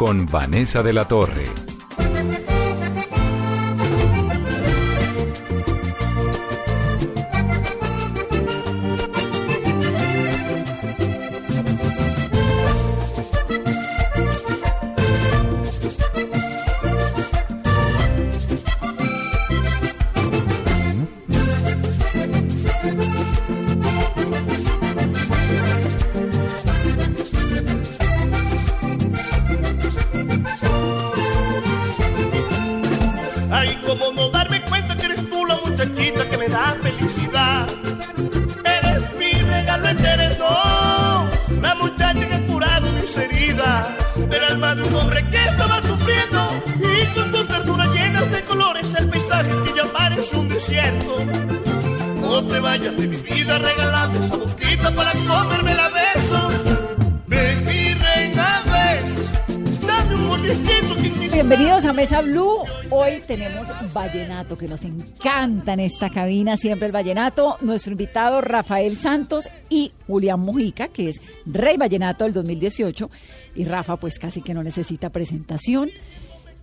con Vanessa de la Torre. Tenemos vallenato que nos encanta en esta cabina, siempre el vallenato. Nuestro invitado Rafael Santos y Julián Mujica, que es Rey Vallenato del 2018. Y Rafa pues casi que no necesita presentación.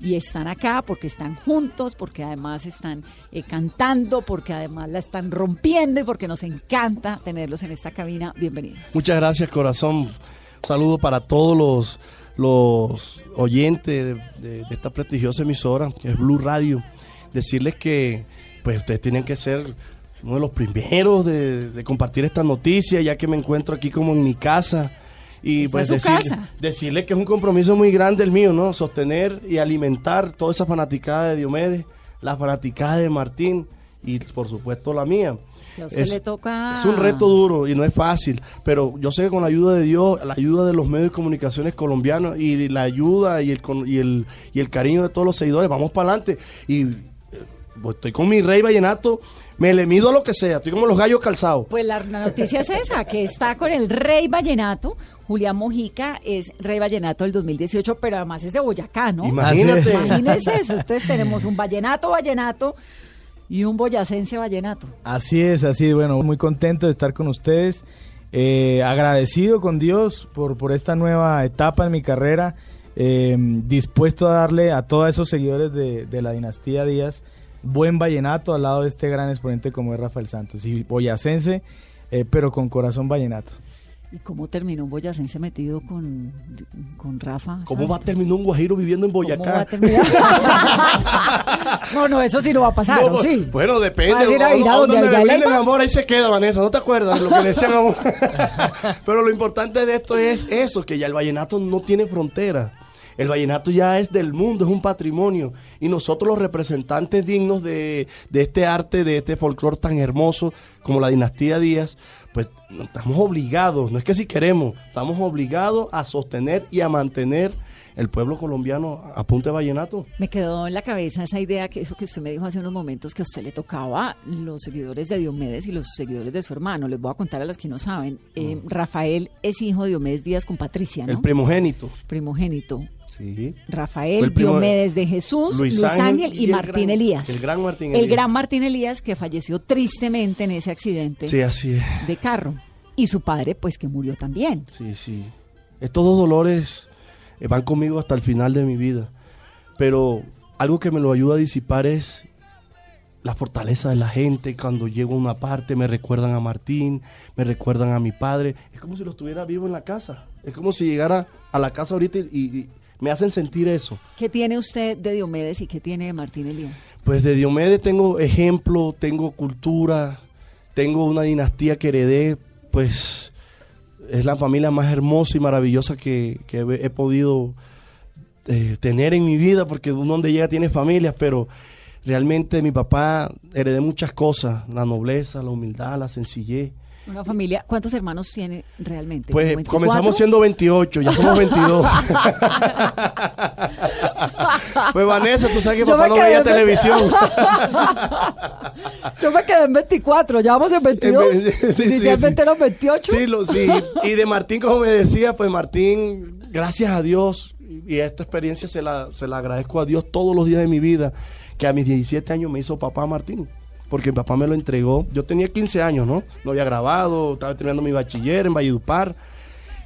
Y están acá porque están juntos, porque además están eh, cantando, porque además la están rompiendo y porque nos encanta tenerlos en esta cabina. Bienvenidos. Muchas gracias, corazón. Un saludo para todos los, los oyentes de, de- de esta prestigiosa emisora, que es Blue Radio. Decirles que pues ustedes tienen que ser uno de los primeros de, de compartir esta noticia, ya que me encuentro aquí como en mi casa. Y pues decirle que es un compromiso muy grande el mío, ¿no? Sostener y alimentar toda esa fanaticada de Diomedes, la fanaticada de Martín y por supuesto la mía. Es- le toca... es un reto duro y no es fácil, pero yo sé que con la ayuda de Dios, la ayuda de los medios de comunicaciones colombianos y la ayuda y el, y el, y el cariño de todos los seguidores, vamos para adelante. Y eh, pues, estoy con mi rey vallenato, me le mido a lo que sea, estoy como los gallos calzados. Pues la, la noticia es esa, que está con el Rey Vallenato. Julián Mojica es Rey Vallenato del 2018, pero además es de Boyacá, ¿no? Imagínate. Imagínese eso. Entonces tenemos un Vallenato Vallenato y un boyacense Vallenato. Así es, así es. Bueno, muy contento de estar con ustedes. eh, agradecido con Dios por, por esta nueva etapa en mi carrera. eh, dispuesto a darle a todos esos seguidores de, de la dinastía Díaz buen vallenato al lado de este gran exponente como es Rafael Santos. Y boyacense, eh, pero con corazón vallenato. ¿Y cómo terminó un boyacense metido con, con Rafa? ¿Cómo va a terminar un guajiro viviendo en ¿Cómo va a Boyacá? terminar? no, no, eso sí no va a pasar, No, ¿o sí? Bueno, depende. A ir a- ir a ¿A donde le amor? Ahí se queda, Vanessa. ¿No te acuerdas de lo que le decían amor? Pero lo importante de esto es eso, que ya el vallenato no tiene frontera. El vallenato ya es del mundo, es un patrimonio. Y nosotros los representantes dignos de, de este arte, de este folclore tan hermoso como la dinastía Díaz, pues estamos obligados, no es que si queremos, estamos obligados a sostener y a mantener el pueblo colombiano a punta de vallenato. Me quedó en la cabeza esa idea que eso que usted me dijo hace unos momentos que a usted le tocaba los seguidores de Diomedes y los seguidores de su hermano. Les voy a contar a las que no saben. Eh, Rafael es hijo de Diomedes Díaz con Patricia, ¿no? El primogénito. primogénito. Sí. Rafael, Diomedes de Jesús, Luis, Ángel, y, Martín gran- Elías. El gran Martín El Elías. gran Martín Elías que falleció tristemente en ese accidente Sí, así es. de carro. Y su padre, pues que murió también. Sí, sí. Estos dos dolores eh, van conmigo hasta el final de mi vida. Pero algo que me lo ayuda a disipar es la fortaleza de la gente. Cuando llego a una parte me recuerdan a Martín, me recuerdan a mi padre. Es como si lo estuviera vivo en la casa. Es como si llegara a la casa ahorita y, y me hacen sentir eso. ¿Qué tiene usted de Diomedes y qué tiene de Martín Elías? Pues de Diomedes tengo ejemplo, tengo cultura, tengo una dinastía que heredé, pues es la familia más hermosa y maravillosa que, que he, he podido eh, tener en mi vida, porque uno donde llega tiene familias, pero realmente mi papá heredé muchas cosas, la nobleza, la humildad, la sencillez, Una familia, ¿cuántos hermanos tiene realmente? Pues ¿Como 24? comenzamos siendo 28, ya somos 22. pues Vanessa, tú sabes que Yo papá no veía televisión. Yo me quedé en 24, ya vamos en 22. Sí, sí, Inicialmente sí. eran 28. Sí, lo, sí. Y de Martín, como me decía, pues Martín, gracias a Dios, y esta experiencia se la, se la agradezco a Dios todos los días de mi vida, que a mis 17 años me hizo papá Martín. Porque mi papá me lo entregó. Yo tenía 15 años, ¿no? No había grabado, estaba terminando mi bachiller en Valledupar.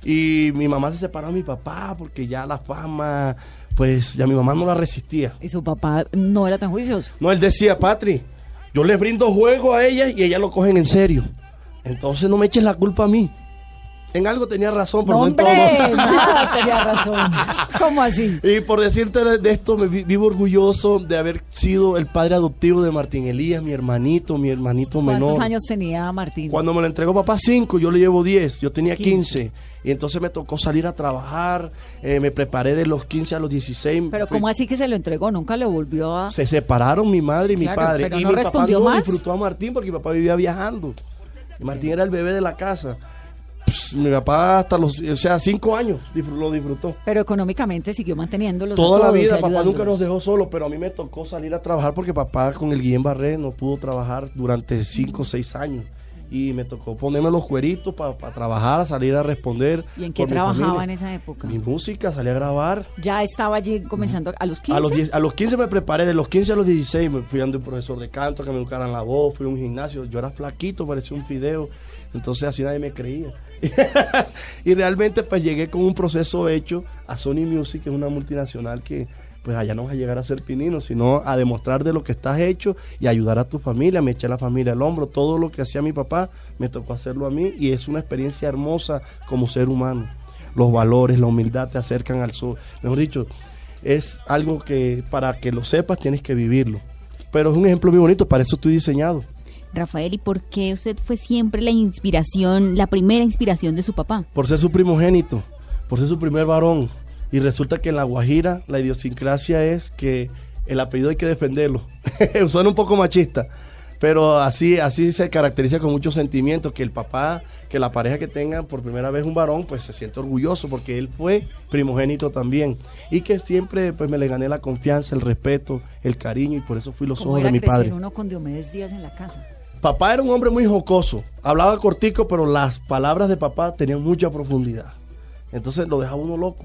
Y mi mamá se separó de mi papá porque ya la fama, pues ya mi mamá no la resistía. Y su papá no era tan juicioso. No, él decía, Patri, yo les brindo juego a ella y ellas lo cogen en serio. Entonces no me eches la culpa a mí. En algo tenía razón, pero No, no, en todo. nada, tenía razón. ¿Cómo así? Y por decirte de esto, me vi- vivo orgulloso de haber sido el padre adoptivo de Martín Elías, mi hermanito, mi hermanito menor. ¿Cuántos años tenía Martín? Cuando me lo entregó papá 5, yo le llevo 10, yo tenía 15. 15. Y entonces me tocó salir a trabajar, eh, me preparé de los 15 a los 16. Pero ¿cómo así que se lo entregó? Nunca lo volvió a... Se separaron mi madre y mi padre. pero y no mi papá no más. disfrutó a Martín porque mi papá vivía viajando. Martín era el bebé de la casa. Pss, mi papá hasta los, o sea, cinco años lo disfrutó. Pero económicamente siguió manteniéndolos a Toda la todos vida, papá nunca nos dejó solo, pero a mí me tocó salir a trabajar porque papá con el Guillén Barré no pudo trabajar durante cinco o seis años. Y me tocó ponerme los cueritos para trabajar, a salir a responder. ¿Y en qué trabajaba en esa época? Mi música, salí a grabar. Ya estaba allí comenzando a los 15. A los, 10 a los 15 me preparé, de los 15 a los 16 me fui dando un profesor de canto que me educaran la voz, fui a un gimnasio, yo era flaquito, parecía un fideo, entonces así nadie me creía. y realmente pues llegué con un proceso hecho a Sony Music, que es una multinacional que pues allá no vas a llegar a ser pinino, sino a demostrar de lo que estás hecho y ayudar a tu familia, me eché la familia al hombro, todo lo que hacía mi papá me tocó hacerlo a mí y es una experiencia hermosa como ser humano. Los valores, la humildad te acercan al sur. Mejor dicho, es algo que para que lo sepas tienes que vivirlo. Pero es un ejemplo muy bonito, para eso estoy diseñado. Rafael, ¿y por qué usted fue siempre la inspiración, la primera inspiración de su papá? Por ser su primogénito, por ser su primer varón. Y resulta que en La Guajira la idiosincrasia es que el apellido hay que defenderlo. Suena un poco machista, pero así, así se caracteriza con muchos sentimientos, que el papá, que la pareja que tenga por primera vez un varón, pues se siente orgulloso porque él fue primogénito también. Y que siempre pues me le gané la confianza, el respeto, el cariño y por eso fui los ¿Cómo ojos de mi padre. uno con Diomedes Díaz en la casa? Papá era un hombre muy jocoso, hablaba cortico, pero las palabras de papá tenían mucha profundidad. Entonces lo dejaba uno loco.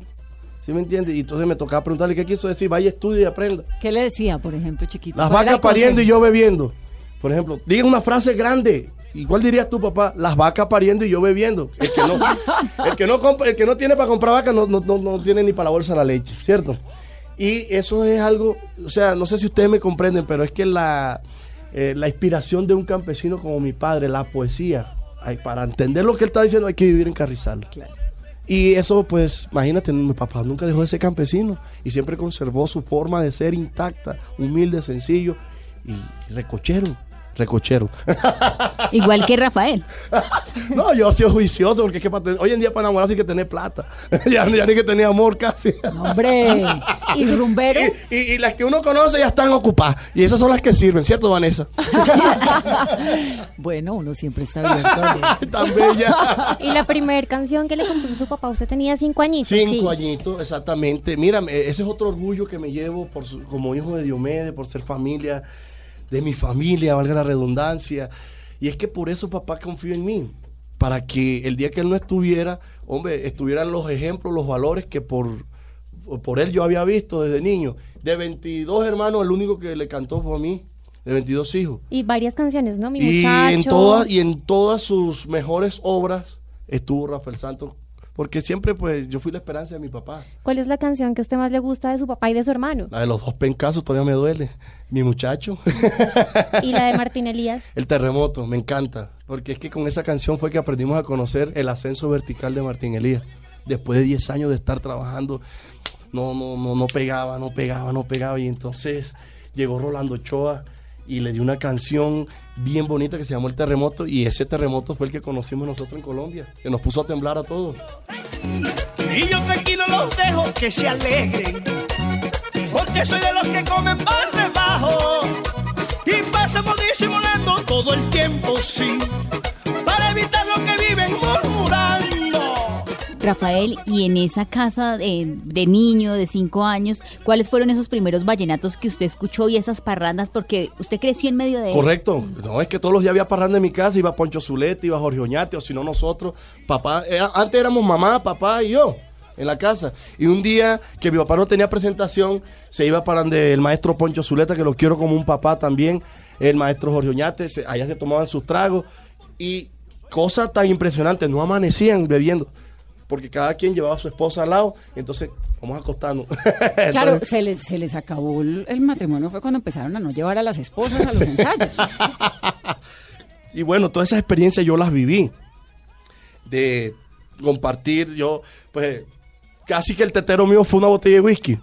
¿Sí me entiendes? Y entonces me tocaba preguntarle qué quiso decir, vaya, estudie y aprenda. ¿Qué le decía, por ejemplo, chiquito? Las ¿Cuál era vacas pariendo y yo bebiendo. Por ejemplo, diga una frase grande. ¿Y cuál dirías tú, papá? Las vacas pariendo y yo bebiendo. El que no, el que no, compra- el que no tiene para comprar vacas no, no, no, no tiene ni para la bolsa la leche, ¿cierto? Y eso es algo, o sea, no sé si ustedes me comprenden, pero es que la, eh, la inspiración de un campesino como mi padre, la poesía, ay, para entender lo que él está diciendo hay que vivir en Carrizal. Y eso, pues, imagínate, mi papá nunca dejó de ser campesino y siempre conservó su forma de ser intacta, humilde, sencillo y recochero, recochero. Igual que Rafael. no, yo he sido juicioso porque es que para tener- hoy en día para enamorarse hay que tener plata. ya, ya ni que tener amor casi. No, hombre. ¿Y rumbero? Y, y- y las que uno conoce ya están ocupadas. Y esas son las que sirven, ¿cierto, Vanessa? Bueno, uno siempre está abierto. Tan bella. Y la primera canción que le compuso su papá, usted tenía cinco añitos. Cinco sí. añitos, exactamente. Mira, me- ese es otro orgullo que me llevo por su- como hijo de Diomedes, por ser familia, de mi familia, valga la redundancia. Y es que por eso papá confío en mí. Para que el día que él no estuviera, hombre, estuvieran los ejemplos, los valores que por, por él yo había visto desde niño. De 22 hermanos, el único que le cantó fue a mí, de 22 hijos. Y varias canciones, ¿no? Mi Y muchacho. en, todas, y en todas sus mejores obras estuvo Rafael Santos. Porque siempre, pues, yo fui la esperanza de mi papá. ¿Cuál es la canción que a usted más le gusta de su papá y de su hermano? La de los dos pencasos todavía me duele. Mi muchacho. Y la de Martín Elías. El terremoto, me encanta. Porque es que con esa canción fue que aprendimos a conocer el ascenso vertical de Martín Elías. Después de 10 años de estar trabajando, no, no, no, no pegaba, no pegaba, no pegaba. Y entonces llegó Rolando Ochoa y le dio una canción bien bonita que se llamó El Terremoto. Y ese terremoto fue el que conocimos nosotros en Colombia, que nos puso a temblar a todos. Y yo tranquilo los dejo que se alegren, porque soy de los que comen por debajo. y pasamos disimulando todo el tiempo, sí, para evitar lo que viven murmurando. Rafael, y en esa casa de, niño de cinco años, ¿cuáles fueron esos primeros vallenatos que usted escuchó y esas parrandas? Porque usted creció en medio de Correcto. No, es que todos los días había parranda en mi casa, iba Poncho Zuleta, iba Jorge Oñate, o si no nosotros, papá, era- antes éramos mamá, papá y yo en la casa. Y un día que mi papá no tenía presentación, se iba para donde el maestro Poncho Zuleta, que lo quiero como un papá también, el maestro Jorge Oñate, se- allá se tomaban sus tragos y cosas tan impresionantes, no amanecían bebiendo. Porque cada quien llevaba a su esposa al lado, entonces vamos a acostarnos. Claro, Entonces, se les, se les acabó el, el matrimonio fue cuando empezaron a no llevar a las esposas a los ensayos. Y bueno, todas esas experiencias yo las viví. De compartir, yo, pues, casi que el tetero mío fue una botella de whisky.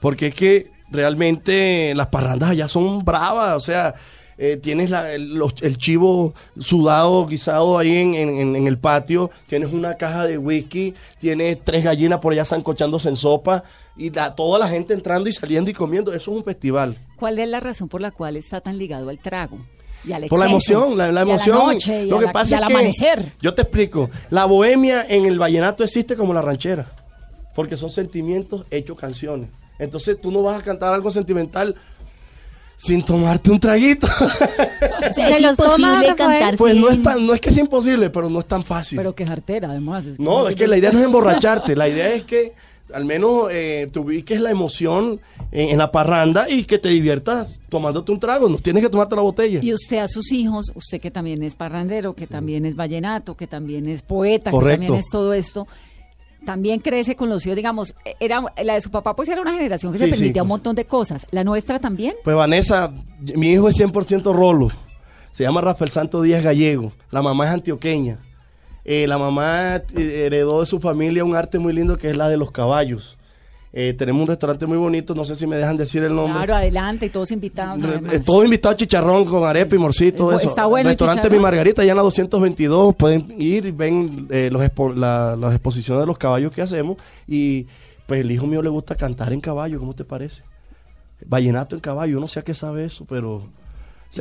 Porque es que realmente las parrandas allá son bravas. O sea, eh, tienes la- el, los- el chivo sudado, guisado ahí en, en- en- en el patio. Tienes una caja de whisky. Tienes tres gallinas por allá zancochándose en sopa. Y la- toda la gente entrando y saliendo y comiendo. Eso es un festival. ¿Cuál es la razón por la cual está tan ligado al trago? Y al Por la emoción, la, la y a emoción. noche, y Lo a que la- pasa y al es que, amanecer. yo te explico, la bohemia en el vallenato existe como la ranchera, porque son sentimientos hechos canciones. Entonces tú no vas a cantar algo sentimental sin tomarte un traguito. O sea, ¿Se es imposible cantar pues no es, tan, no es que sea imposible, pero no es tan fácil. Pero que jartera, además. es no, es que la idea no es emborracharte, la idea es que al menos eh, te ubiques la emoción en, en la parranda y que te diviertas tomándote un trago, no tienes que tomarte la botella. Y usted a sus hijos, usted que también es parrandero, que también es vallenato, que también es poeta, que también es todo esto, también crece con los hijos, digamos, era la de su papá pues era una generación que se sí. permitía un montón de cosas. ¿La nuestra también? Pues Vanessa, mi hijo es 100% rolo. Se llama Rafael Santo Díaz Gallego. La mamá es antioqueña. Eh, la mamá eh, heredó de su familia un arte muy lindo que es la de los caballos. Eh, tenemos un restaurante muy bonito, no sé si me dejan decir el nombre. Claro, adelante, y todos invitados. Además. eh, todo invitado a chicharrón con arepa y morcito. Eh, eso. está bueno el Restaurante. Mi Margarita, ya en la 222. Pueden ir y ven eh, los expo- la- las exposiciones de los caballos que hacemos. Y pues el hijo mío le gusta cantar en caballo, ¿cómo te parece? Vallenato en caballo, yo no sé a qué sabe eso, pero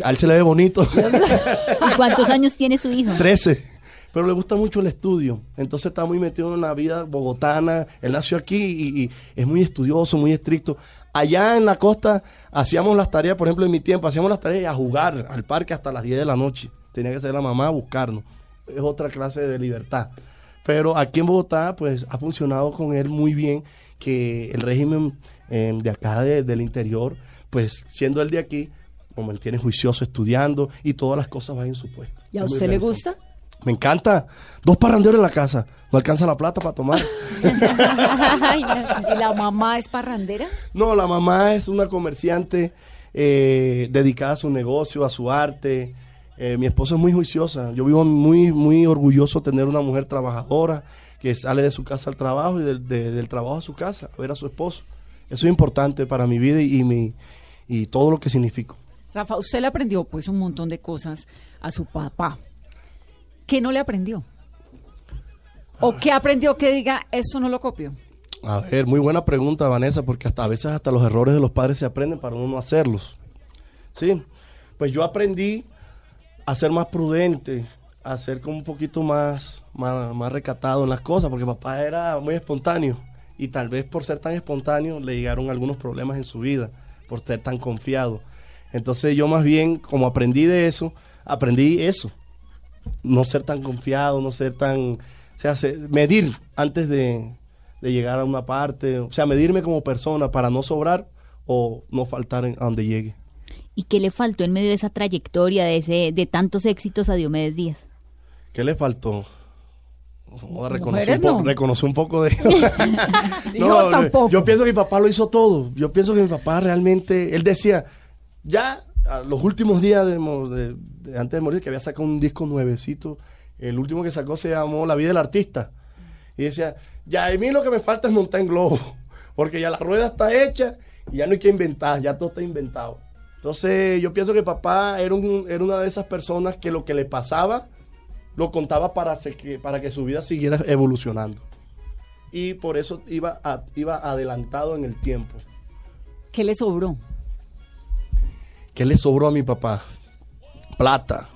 a él se le ve bonito. ¿Y cuántos años tiene su hijo? 13. Pero le gusta mucho el estudio. Entonces está muy metido en la vida bogotana. Él nació aquí y, y es muy estudioso, muy estricto. Allá en la costa hacíamos las tareas, por ejemplo, en mi tiempo, hacíamos las tareas a jugar al parque hasta las 10 de la noche. Tenía que ser la mamá a buscarnos. Es otra clase de libertad. Pero aquí en Bogotá, pues ha funcionado con él muy bien que el régimen eh, de acá de- del interior, pues siendo él de aquí, lo mantiene juicioso estudiando y todas las cosas van en su puesto. ¿Y a usted le gusta? Me encanta. Dos parranderos en la casa. No alcanza la plata para tomar. ¿Y la mamá es parrandera? No, la mamá es una comerciante eh, dedicada a su negocio, a su arte. Eh, mi esposa es muy juiciosa. Yo vivo muy, muy orgulloso de tener una mujer trabajadora que sale de su casa al trabajo y del, de- del trabajo a su casa, a ver a su esposo. Eso es importante para mi vida y, y mi, y todo lo que significo. Rafa, usted le aprendió pues un montón de cosas a su papá. ¿Qué no le aprendió? ¿O qué aprendió que diga, esto no lo copio? A ver, muy buena pregunta, Vanessa, porque hasta a veces hasta los errores de los padres se aprenden para uno no hacerlos. Sí, pues yo aprendí a ser más prudente, a ser como un poquito más, más, más recatado en las cosas, porque papá era muy espontáneo y tal vez por ser tan espontáneo le llegaron algunos problemas en su vida, por ser tan confiado. Entonces yo más bien, como aprendí de eso, aprendí eso, no ser tan confiado, no ser tan, o sea, se- medir antes de, de llegar a una parte, o sea, medirme como persona para no sobrar o no faltar en- a donde llegue. ¿Y qué le faltó en medio de esa trayectoria, de ese, de tantos éxitos a Diomedes Díaz? ¿Qué le faltó? Joder, reconocí, un poco, no. reconocí un poco de... Tampoco. yo pienso que mi papá lo hizo todo. Yo pienso que mi papá realmente... Él decía, ya los últimos días de, antes de morir, que había sacado un disco nuevecito. El último que sacó se llamó La vida del artista. Y decía, ya a mí lo que me falta es montar en globo. Porque ya la rueda está hecha y ya no hay que inventar, ya todo está inventado. Entonces yo pienso que papá era, un- era una de esas personas que lo que le pasaba lo contaba para, que, su vida siguiera evolucionando. Y por eso iba, iba adelantado en el tiempo. ¿Qué le sobró? ¿Qué le sobró a mi papá? Plata.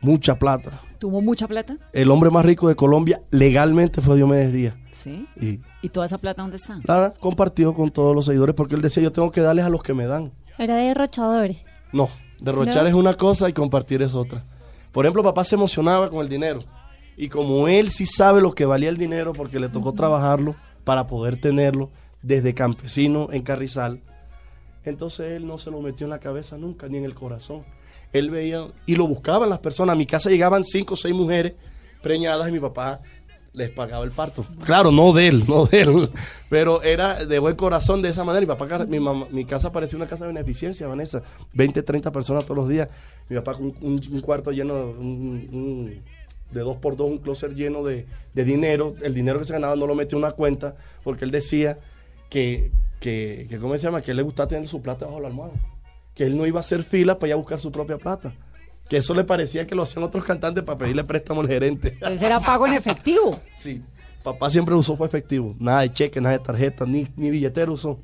Mucha plata. ¿Tuvo mucha plata? El hombre más rico de Colombia legalmente fue Diomedes Díaz. Sí. Y ¿Y toda esa plata dónde está? Lara compartió con todos los seguidores porque él decía, yo tengo que darles a los que me dan. Era derrochador. No, derrochar No. es una cosa y compartir es otra. Por ejemplo, papá se emocionaba con el dinero. Y como él sí sabe lo que valía el dinero porque le tocó trabajarlo para poder tenerlo desde campesino en Carrizal, entonces él no se lo metió en la cabeza nunca, ni en el corazón. Él veía y lo buscaban las personas. A mi casa llegaban cinco o seis mujeres preñadas y mi papá les pagaba el parto. Claro, no de él, no de él, pero era de buen corazón de esa manera. Mi papá, mi, casa parecía una casa de beneficencia, Vanessa. 20, 30 personas todos los días. Mi papá con un, cuarto lleno, de dos por dos, un closet lleno de, de dinero. El dinero que se ganaba no lo metía en una cuenta porque él decía que, que, que ¿cómo se llama? Que él le gustaba tener su plata bajo la almohada. Que él no iba a hacer fila para ir a buscar su propia plata. Que eso le parecía que lo hacían otros cantantes para pedirle préstamo al gerente. Entonces era pago en efectivo. Sí, papá siempre usó fue efectivo. Nada de cheque, nada de tarjeta, ni, ni billetero usó.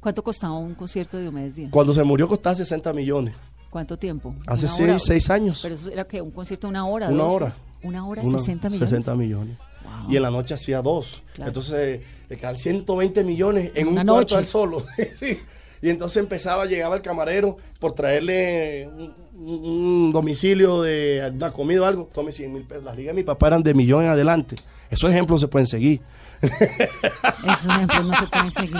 ¿Cuánto costaba un concierto de Diomedes Díaz? Cuando se murió costaba 60 millones. ¿Cuánto tiempo? Hace ¿Una seis, hora? seis años. Pero eso era que un concierto de una hora. Una dos hora. Una hora, Una- 60 millones. 60 millones. Wow. Y en la noche hacía dos. Claro. Entonces le quedan 120 millones en Una un noche. cuarto al solo. sí. Y entonces empezaba, llegaba el camarero por traerle un domicilio de una comida o algo. Tome 100 mil pesos. Las ligas de mi papá eran de millón en adelante. Esos ejemplos se pueden seguir. Esos ejemplos no se pueden seguir.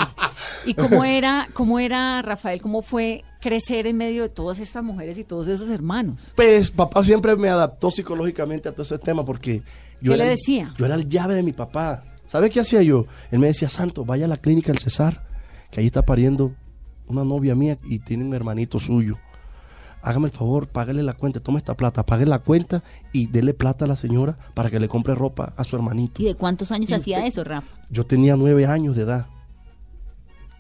¿Y cómo era, cómo era, Rafael, cómo fue crecer en medio de todas estas mujeres y todos esos hermanos? Pues papá siempre me adaptó psicológicamente a todo ese tema porque yo ¿Qué le el- decía? yo era el llave de mi papá. ¿Sabe qué hacía yo? Él me decía, Santo, vaya a la clínica del Cesar, que ahí está pariendo una novia mía y tiene un hermanito suyo. Hágame el favor, págale la cuenta, tome esta plata, pague la cuenta y dele plata a la señora para que le compre ropa a su hermanito. ¿Y de cuántos años Y hacía usted- eso, Rafa? Yo tenía nueve años de edad.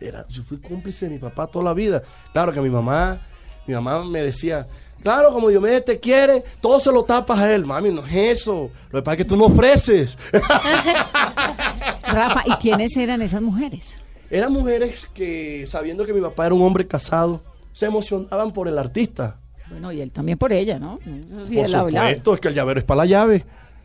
Era, yo fui cómplice de mi papá toda la vida. Claro que mi mamá, mi mamá me decía, claro, como Diomedes te quiere, todo se lo tapas a él. Mami, no es eso. Lo que pasa es que tú no ofreces. Rafa, ¿y quiénes eran esas mujeres? Eran mujeres que, sabiendo que mi papá era un hombre casado, se emocionaban por el artista. Bueno, y él también por ella, ¿no? Eso sí, por supuesto, es que el llavero es para la llave.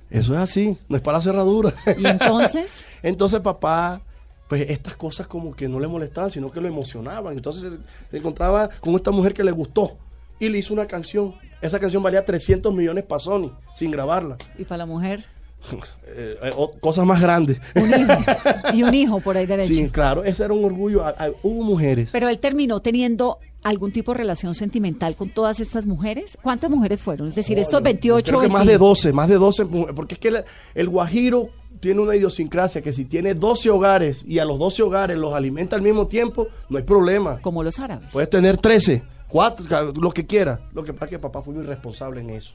Eso es así, no es para la cerradura. ¿Y entonces? Entonces papá, pues estas cosas como que no le molestaban, sino que lo emocionaban. Entonces se, encontraba con esta mujer que le gustó y le hizo una canción. Esa canción valía 300 millones para Sony, sin grabarla. ¿Y para la mujer? Eh, eh, o- cosas más grandes. Un hijo. Y un hijo por ahí derecho. Sí, claro, ese era un orgullo. Hubo mujeres. Pero él terminó teniendo algún tipo de relación sentimental con todas estas mujeres. ¿Cuántas mujeres fueron? Es decir, estos 28 Creo que más 20. de 12, más de 12 mujeres, porque es que el, el guajiro tiene una idiosincrasia que si tiene 12 hogares y a los 12 hogares los alimenta al mismo tiempo, no hay problema. Como los árabes. Puedes tener 13, 4, lo que quiera. Lo que pasa es que papá fue muy responsable en eso.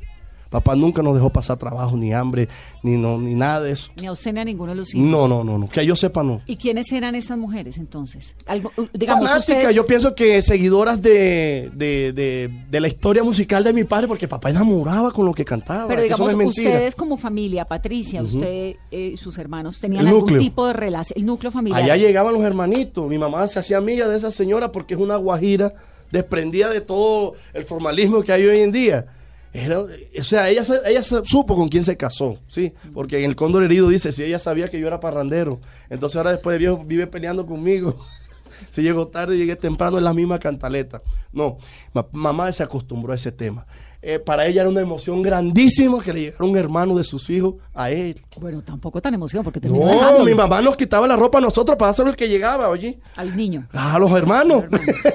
Papá nunca nos dejó pasar trabajo, ni hambre, ni no, ni nada de eso. Ni a usted ni a ninguno de los hijos. No, no, no, no. Que yo sepa, no. ¿Y quiénes eran estas mujeres entonces? Algo, uh, digamos, ustedes- yo pienso que seguidoras de, de, de, de la historia musical de mi padre, porque papá enamoraba con lo que cantaba. Pero que eso digamos, no es mentira. ustedes como familia, Patricia, usted eh, y sus hermanos, tenían El algún tipo de relación, el núcleo familiar. Allá llegaban los hermanitos. Mi mamá se hacía amiga de esa señora porque es una guajira desprendida de todo el formalismo que hay hoy en día. Era- o sea, ella, ella supo con quién se casó, ¿sí? Porque en el Cóndor Herido dice, si ella sabía que yo era parrandero, entonces ahora después de viejo vive peleando conmigo. si llegó tarde, llegué temprano en la misma cantaleta. No, ma- mamá se acostumbró a ese tema. Eh, para ella era una emoción grandísima que le llegara un hermano de sus hijos a él. Bueno, tampoco tan emoción porque terminó No, dejándolo mi mamá nos quitaba la ropa a nosotros para hacer el que llegaba, oye. al niño. A los hermanos.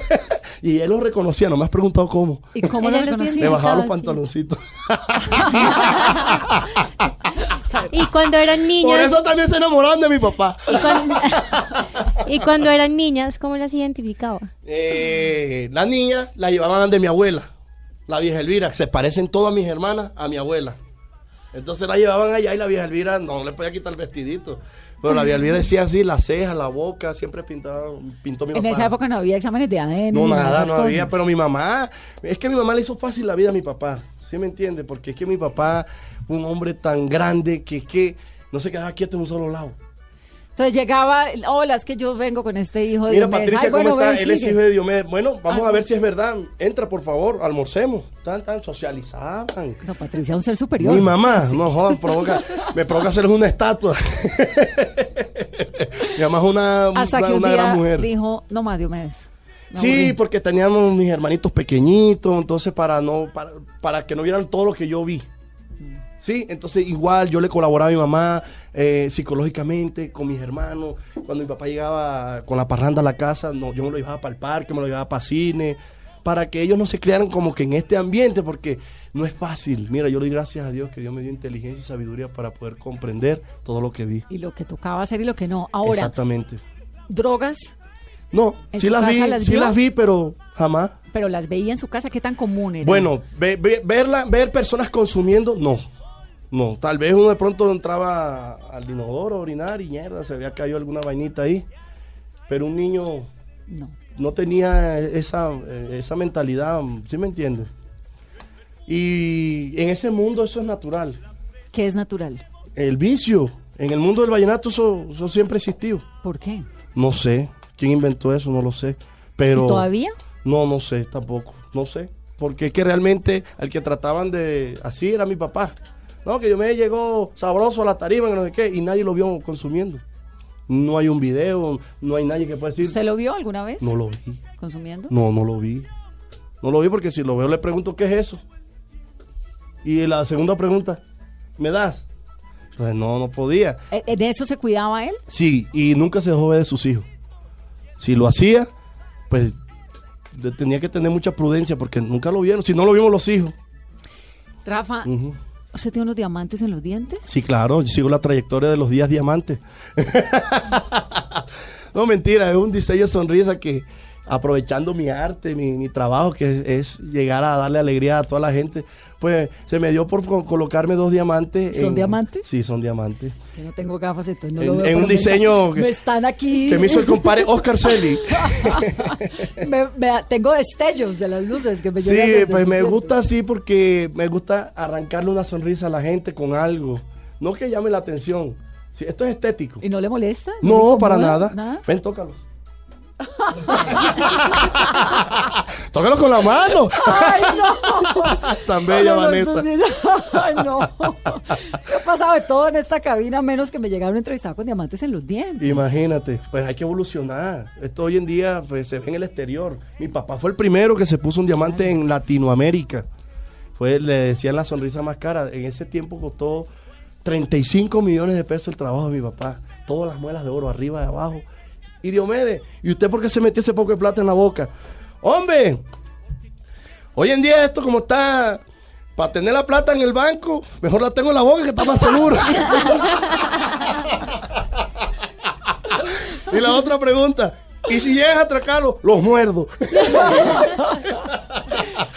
y él los reconocía, no me has preguntado cómo. ¿Y cómo Ella lo lo reconocía? Le bajaba los pantaloncitos. Y cuando eran Por niñas, eso también se enamoraron de mi papá. y cuando, y cuando eran niñas, ¿cómo las identificaba? Eh, la niña la llevaban de mi abuela, la vieja Elvira. Se parecen todas mis hermanas a mi abuela. Entonces la llevaban allá y la vieja Elvira no le podía quitar el vestidito. Pero la vieja Elvira decía así, la ceja, la boca, siempre pintaba, pintó mi En papá. esa época no había exámenes de ADN. No, nada, no había, pero mi mamá, es que mi mamá le hizo fácil la vida a mi papá, ¿sí me entiende? Porque es que mi papá un hombre tan grande que es que no se quedaba quieto en un solo lado. Entonces llegaba, hola, es que yo vengo con este hijo de Mira, Diomedes. Patricia, Ay, bueno, ¿cómo está? Él es hijo de Diomedes. Bueno, vamos a ver si es verdad. Entra, por favor, almorcemos. Tan, tan, socializaban. No, Patricia, un ser superior. Mi mamá, no jodan, provoca, me provoca hacerles una estatua. Mamá es una, Hasta una, que un una día gran mujer. dijo, no más Diomedes. Me Sí, porque teníamos mis hermanitos pequeñitos, entonces para no para, para que no vieran todo lo que yo vi. Sí, entonces igual yo le colaboraba a mi mamá eh, psicológicamente, con mis hermanos. Cuando mi papá llegaba con la parranda a la casa, no, yo me lo llevaba para el parque, me lo llevaba para cine, para que ellos no se criaran como que en este ambiente, porque no es fácil. Mira, yo le doy gracias a Dios que Dios me dio inteligencia y sabiduría para poder comprender todo lo que vi. Y lo que tocaba hacer y lo que no. Ahora, Exactamente. drogas, No, ¿En sí las vi, las sí vio? las vi, pero jamás. pero las veía en su casa, ¿qué tan común era? Bueno, ve- ve- verla, ver personas consumiendo, no. No, tal vez uno de pronto entraba al inodoro a orinar y mierda, se había caído alguna vainita ahí. Pero un niño No. no tenía esa, eh, esa mentalidad, ¿sí me entiendes? Y en ese mundo eso es natural. ¿Qué es natural? El vicio, en el mundo del vallenato eso, eso siempre existió. ¿Por qué? No sé, quién inventó eso, no lo sé. Pero ¿Y todavía? No, no sé tampoco, no sé. Porque es que realmente al que trataban de... Así era mi papá. No, que yo me llegó sabroso a la tarima, que no sé qué, y nadie lo vio consumiendo. No hay un video, no hay nadie que pueda decir... ¿Usted lo vio alguna vez? No lo vi. ¿Consumiendo? No, no lo vi. No lo vi porque si lo veo le pregunto qué es eso. Y la segunda pregunta, ¿me das? Entonces no, no podía. ¿Eh, ¿De eso se cuidaba él? Sí, y nunca se dejó ver de sus hijos. Si lo hacía, pues tenía que tener mucha prudencia porque nunca lo vieron. Si no lo vimos los hijos. Rafa. ¿Usted tiene unos diamantes en los dientes? Sí, claro, yo sigo la trayectoria de los días diamantes. no, mentira, es un diseño sonrisa que aprovechando mi arte, mi, mi trabajo, que es, es llegar a darle alegría a toda la gente, pues se me dio por co- colocarme dos diamantes. ¿Son diamantes? Sí, son diamantes. Es que no tengo gafas, entonces no En- lo veo. en un diseño que- me están aquí. Que me hizo el compadre Oscar Celi. Me- me- tengo destellos de las luces que me Sí, pues me gusta así porque me gusta arrancarle una sonrisa a la gente con algo. No que llame la atención. Sí, esto es estético. ¿Y no le molesta? le No, para nada. ¿Nada? Ven, tócalo. tócalo con la mano. ¡Ay, no! Tan bella, No, no, Vanessa. ¡Ay, no! Yo he pasado de todo en esta cabina, menos que me llegaron entrevistados con diamantes en los dientes. Imagínate, pues hay que evolucionar. Esto hoy en día pues, se ve en el exterior. Mi papá fue el primero que se puso un diamante en Latinoamérica. Fue, le decían la sonrisa más cara. En ese tiempo costó 35 millones de pesos el trabajo de mi papá. Todas las muelas de oro, arriba y abajo. Y Diomedes, ¿y usted por qué se metió ese poco de plata en la boca? ¡Hombre! Hoy en día esto como está... Para tener la plata en el banco, mejor la tengo en la boca que está más seguro. Y la otra pregunta, ¿y si llegas a atracarlo? Los muerdo.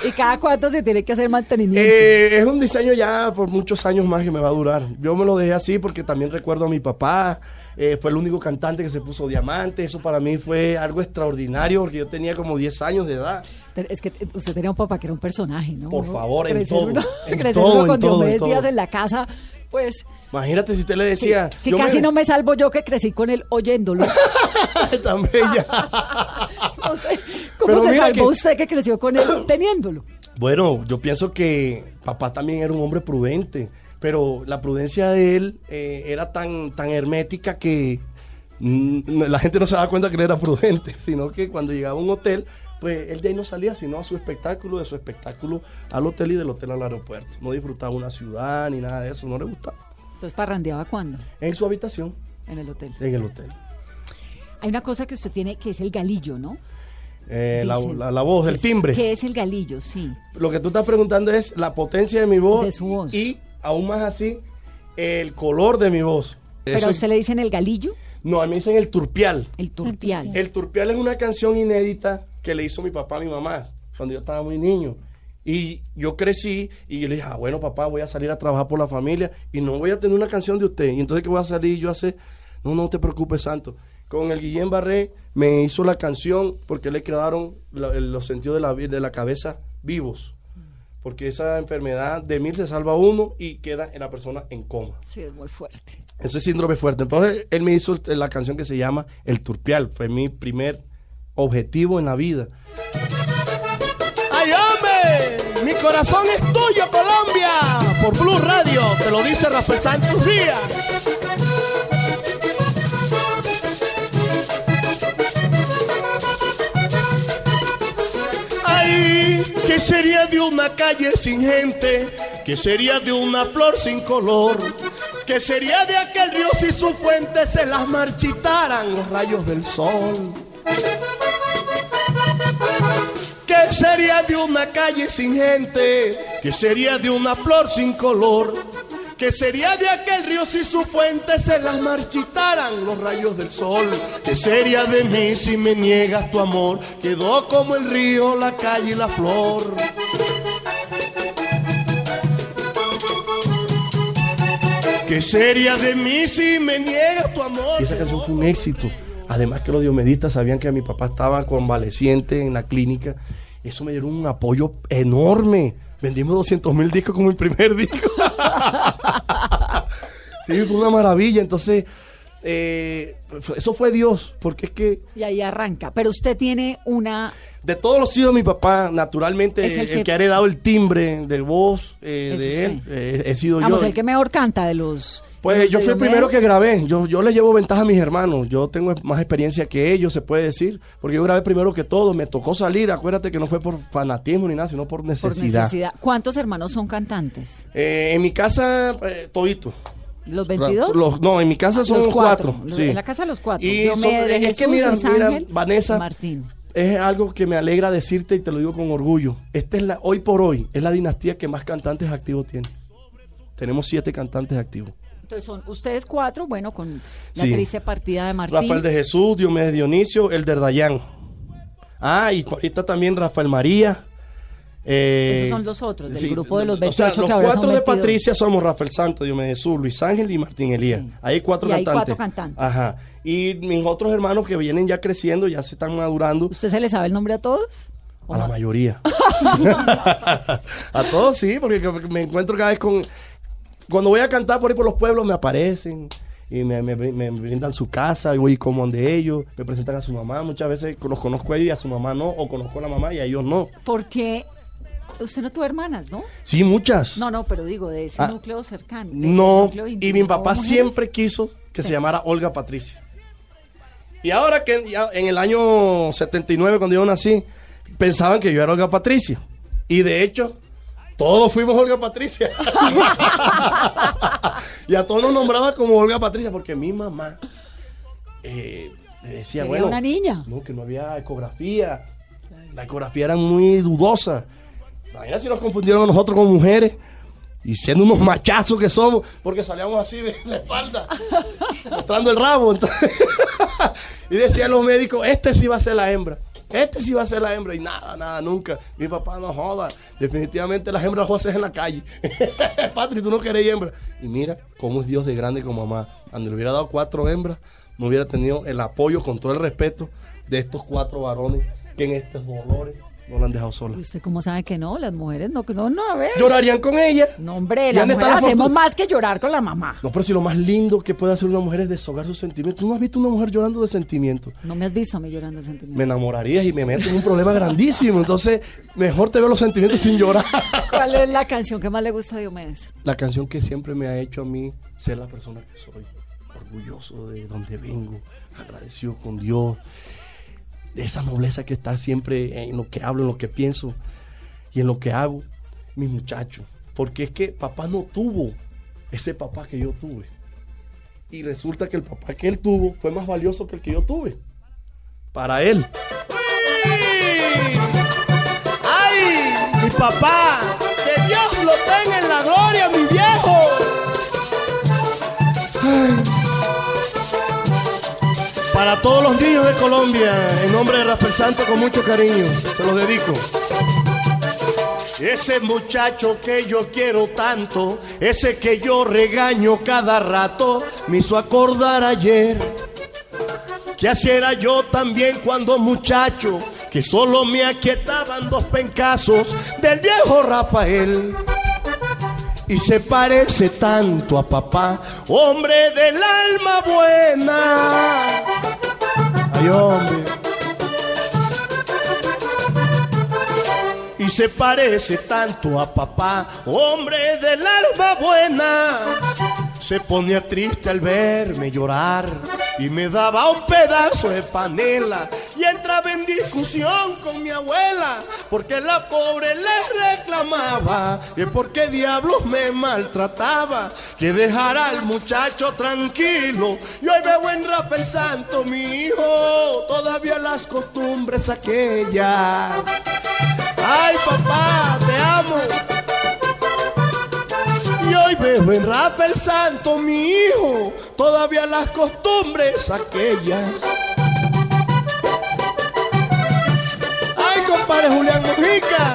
¿Y cada cuánto se tiene que hacer mantenimiento? Eh, es un diseño ya por muchos años más que me va a durar. Yo me lo dejé así porque también recuerdo a mi papá. Eh, fue el único cantante que se puso diamante. Eso para mí fue algo extraordinario porque yo tenía como 10 años de edad. Es que eh, usted tenía un papá que era un personaje, ¿no? Por favor, en todo, uno- en crecer todo, uno en con todo, en todo. Díaz en la casa, pues... Imagínate si usted le decía. yo casi no me salvo yo que crecí con él oyéndolo. Tan bella. No sé, ¿Cómo Pero se salvó que- usted que creció con él teniéndolo? Bueno, yo pienso que papá también era un hombre prudente, pero la prudencia de él eh, era tan, tan hermética que mm, la gente no se daba cuenta que él era prudente, sino que cuando llegaba a un hotel, pues él de ahí no salía, sino a su espectáculo, de su espectáculo al hotel y del hotel al aeropuerto. No disfrutaba una ciudad ni nada de eso, no le gustaba. Entonces, ¿parrandeaba cuándo? En su habitación, En el hotel. en el hotel. Hay una cosa que usted tiene que es el galillo, ¿no? Eh, la, la- la voz, el timbre. ¿Qué es el galillo? Sí. Lo que tú estás preguntando es la potencia de mi voz, De su voz. y aún más así, el color de mi voz. ¿Pero Eso- a usted le dicen el galillo? No, a mí me dicen el turpial. El turpial. El turpial es una canción inédita que le hizo mi papá a mi mamá cuando yo estaba muy niño. Y yo crecí y yo le dije, ah, bueno, papá, voy a salir a trabajar por la familia y no voy a tener una canción de usted. Y entonces, ¿qué voy a salir yo a hacer? No, no te preocupes, Santo. Con el Guillén Barré me hizo la canción porque le quedaron la- los sentidos de la, vi- de la cabeza vivos. Porque esa enfermedad de mil se salva uno y queda en la persona en coma. Sí, es muy fuerte. Ese síndrome fuerte. Entonces él me hizo la canción que se llama El Turpial. Fue mi primer objetivo en la vida. ¡Ay, hombre! Mi corazón es tuyo, Colombia. Por Blue Radio. Te lo dice Rafael Santos Díaz. ¿Qué sería de una calle sin gente? ¿Qué sería de una flor sin color? ¿Qué sería de aquel río si sus fuentes se las marchitaran los rayos del sol? ¿Qué sería de una calle sin gente? ¿Qué sería de una flor sin color? ¿Qué sería de aquel río si sus fuentes se las marchitaran los rayos del sol? ¿Qué sería de mí si me niegas tu amor? Quedó como el río, la calle y la flor. ¿Qué sería de mí si me niegas tu amor? Y esa canción fue un éxito. Además que los diomedistas sabían que mi papá estaba convaleciente en la clínica. Eso me dieron un apoyo enorme. Vendimos 200 mil discos como el primer disco. Sí, fue una maravilla. Entonces, eh, eso fue Dios, porque es que Y ahí arranca. Pero usted tiene una... de todos los hijos de mi papá, naturalmente, el el, que- que... ha heredado el timbre de voz eh, de él, eh, he sido Vamos, yo. el que mejor canta de los... Pues yo fui el primero que grabé. Yo, yo le llevo ventaja a mis hermanos. Yo tengo más experiencia que ellos, se puede decir. Porque yo grabé primero que todo. Me tocó salir. Acuérdate que no fue por fanatismo ni nada, sino por Por necesidad. necesidad. ¿Cuántos hermanos son cantantes? Eh, en mi casa, eh, todito. ¿Los 22? Los- no, en mi casa son Los cuatro. Sí. En la casa los cuatro. Y son- es Jesús, que mira, Luis mira, Ángel, Vanessa, Martín. es algo que me alegra decirte y te lo digo con orgullo. Esta es la, hoy por hoy, es la dinastía que más cantantes activos tiene. Tenemos siete cantantes activos. Entonces son ustedes cuatro, bueno, con la Sí. triste partida de Martín. Rafael de Jesús, Diomedes Dionisio, el de Dayán. Ah, y ahorita también Rafael María. eh, Esos son los otros, del sí, grupo de los o sea, 28 los que ahora cuatro son de 22. Patricia somos Rafael Santos, Diomedes Jesús, Luis Ángel y Martín Elías. Sí. Hay cuatro Y hay cantantes. cuatro cantantes. Ajá. Y mis otros hermanos que vienen ya creciendo, ya se están madurando. ¿Usted se le sabe el nombre a todos? ¿O A la mayoría. a todos sí, porque que- me encuentro cada vez con... Cuando voy a cantar por ahí por los pueblos me aparecen y me, me- me brindan su casa y voy y como donde ellos, me presentan a su mamá. Muchas veces los conozco a ellos y a su mamá no, o conozco a la mamá y a ellos no. Porque usted no tuvo hermanas, ¿no? Sí, muchas. No, no, pero digo, de ese Ah, núcleo cercano. No, núcleo íntimo, y mi ¿no papá siempre quiso que se llamara Olga Patricia. Y ahora que ya en el año 79, cuando yo nací, pensaban que yo era Olga Patricia. Y de hecho, todos fuimos Olga Patricia. y a todos nos nombraba como Olga Patricia, porque mi mamá eh, decía, bueno, una niña. no, que no había ecografía. La ecografía era muy dudosa. Imagina si nos confundieron a nosotros con mujeres. Y siendo unos machazos que somos, porque salíamos así de la espalda, mostrando el rabo. entonces. y decían los médicos, este sí va a ser la hembra. Este sí va a ser la hembra. Y nada, nada, nunca. Mi papá no joda. Definitivamente las hembras las hacer en la calle. Patri, tú no querés hembra. Y mira cómo es Dios de grande como mamá. Cuando le hubiera dado cuatro hembras, no hubiera tenido el apoyo, con todo el respeto, de estos cuatro varones que en estos dolores no la han dejado sola. ¿Y ¿Usted cómo sabe que no? Las mujeres no, no, no, a ver. Llorarían con ella. No, hombre, ¿Y las dónde está mujeres la hacemos fortuna? más que llorar con la mamá. No, pero si lo más lindo que puede hacer una mujer es deshogar sus sentimientos. ¿Tú no has visto una mujer llorando de sentimientos? No me has visto a mí llorando de sentimientos. Me enamorarías y me meto en un problema grandísimo. Entonces, mejor te veo los sentimientos sin llorar. ¿Cuál es la canción que más le gusta a Diomedes? La canción que siempre me ha hecho a mí ser la persona que soy. Orgulloso de donde vengo, agradecido con Dios. De esa nobleza que está siempre en lo que hablo, en lo que pienso y en lo que hago. Mi muchacho. Porque es que papá no tuvo ese papá que yo tuve. Y resulta que el papá que él tuvo fue más valioso que el que yo tuve. Para él. ¡Ay! Mi papá. Que Dios lo tenga en la gloria, mi viejo. Ay. Para todos los niños de Colombia, en nombre de Rafael Santo, con mucho cariño, se los dedico. Ese muchacho que yo quiero tanto, ese que yo regaño cada rato, me hizo acordar ayer que así era yo también cuando muchacho, que solo me aquietaban dos pencazos del viejo Rafael. Y se parece tanto a papá, hombre del alma buena. Ay, hombre. Y se parece tanto a papá, hombre del alma buena. Se ponía triste al verme llorar y me daba un pedazo de panela y entraba en discusión con mi abuela porque la pobre le reclamaba y por qué diablos me maltrataba que dejara al muchacho tranquilo. Y hoy veo en Rafael Santo mi hijo todavía las costumbres aquellas. Ay papá te amo y hoy veo en Rafael Santo, mi hijo, todavía las costumbres aquellas. Ay, compadre Julián Mujica,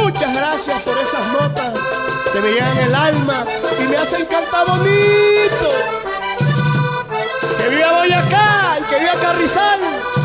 muchas gracias por esas notas que me llegan el alma y me hacen cantar bonito. Que viva Boyacá y que viva Carrizal.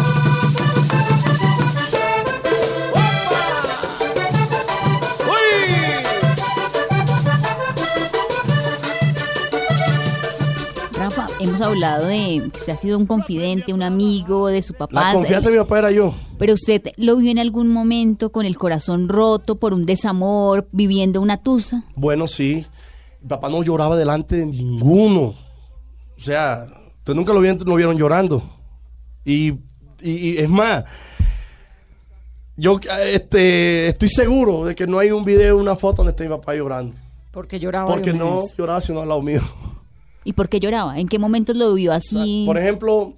Hemos hablado de que usted ha sido un confidente, un amigo de su papá. La confianza de mi papá era yo. Pero usted lo vio en algún momento con el corazón roto por un desamor, viviendo una tusa. Bueno, sí. Mi papá no lloraba delante de ninguno. O sea, ustedes nunca lo vieron, lo vieron llorando. Y, y- y es más, yo este, estoy seguro de que no hay un video, una foto donde esté mi papá llorando. Porque lloraba. Porque no lloraba sino al lado mío. ¿Y por qué lloraba? ¿En qué momentos lo vio así? Por ejemplo,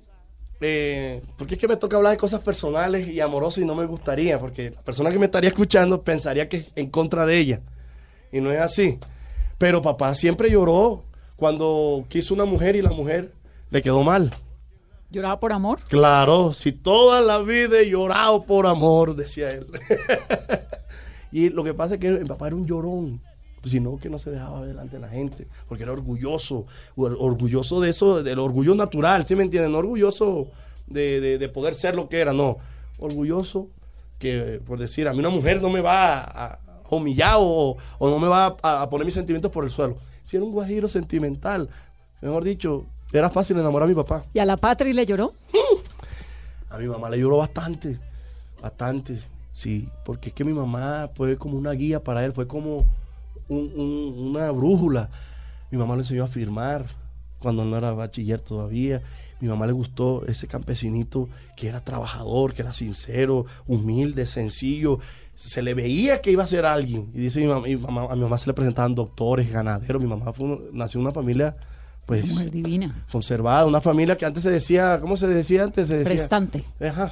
eh, porque es que me toca hablar de cosas personales y amorosas y no me gustaría, porque la persona que me estaría escuchando pensaría que es en contra de ella. Y no es así. Pero papá siempre lloró cuando quiso una mujer y la mujer le quedó mal. ¿Lloraba por amor? Claro, si toda la vida he llorado por amor, decía él. y lo que pasa es que mi papá era un llorón, sino que no se dejaba ver delante de la gente, porque era orgulloso, or- orgulloso de eso, del orgullo natural, ¿sí me entienden? No orgulloso de, de- de poder ser lo que era, no. Orgulloso que, por decir, a mí una mujer no me va a, a humillar o, o no me va a, a poner mis sentimientos por el suelo. Si era un guajiro sentimental, mejor dicho, era fácil enamorar a mi papá. ¿Y a la patria le lloró? A mi mamá le lloró bastante, bastante, sí, porque es que mi mamá fue como una guía para él, fue como un- un- una brújula. Mi mamá le enseñó a firmar cuando no era bachiller todavía. Mi mamá le gustó ese campesinito que era trabajador, que era sincero, humilde, sencillo. Se le veía que iba a ser alguien. Y dice mi mamá, mi mamá- a mi mamá se le presentaban doctores, ganaderos. Mi mamá fue nació en una familia, pues, Mujer divina. conservada, una familia que antes se decía, ¿cómo se decía antes? Se decía, Prestante. Ajá.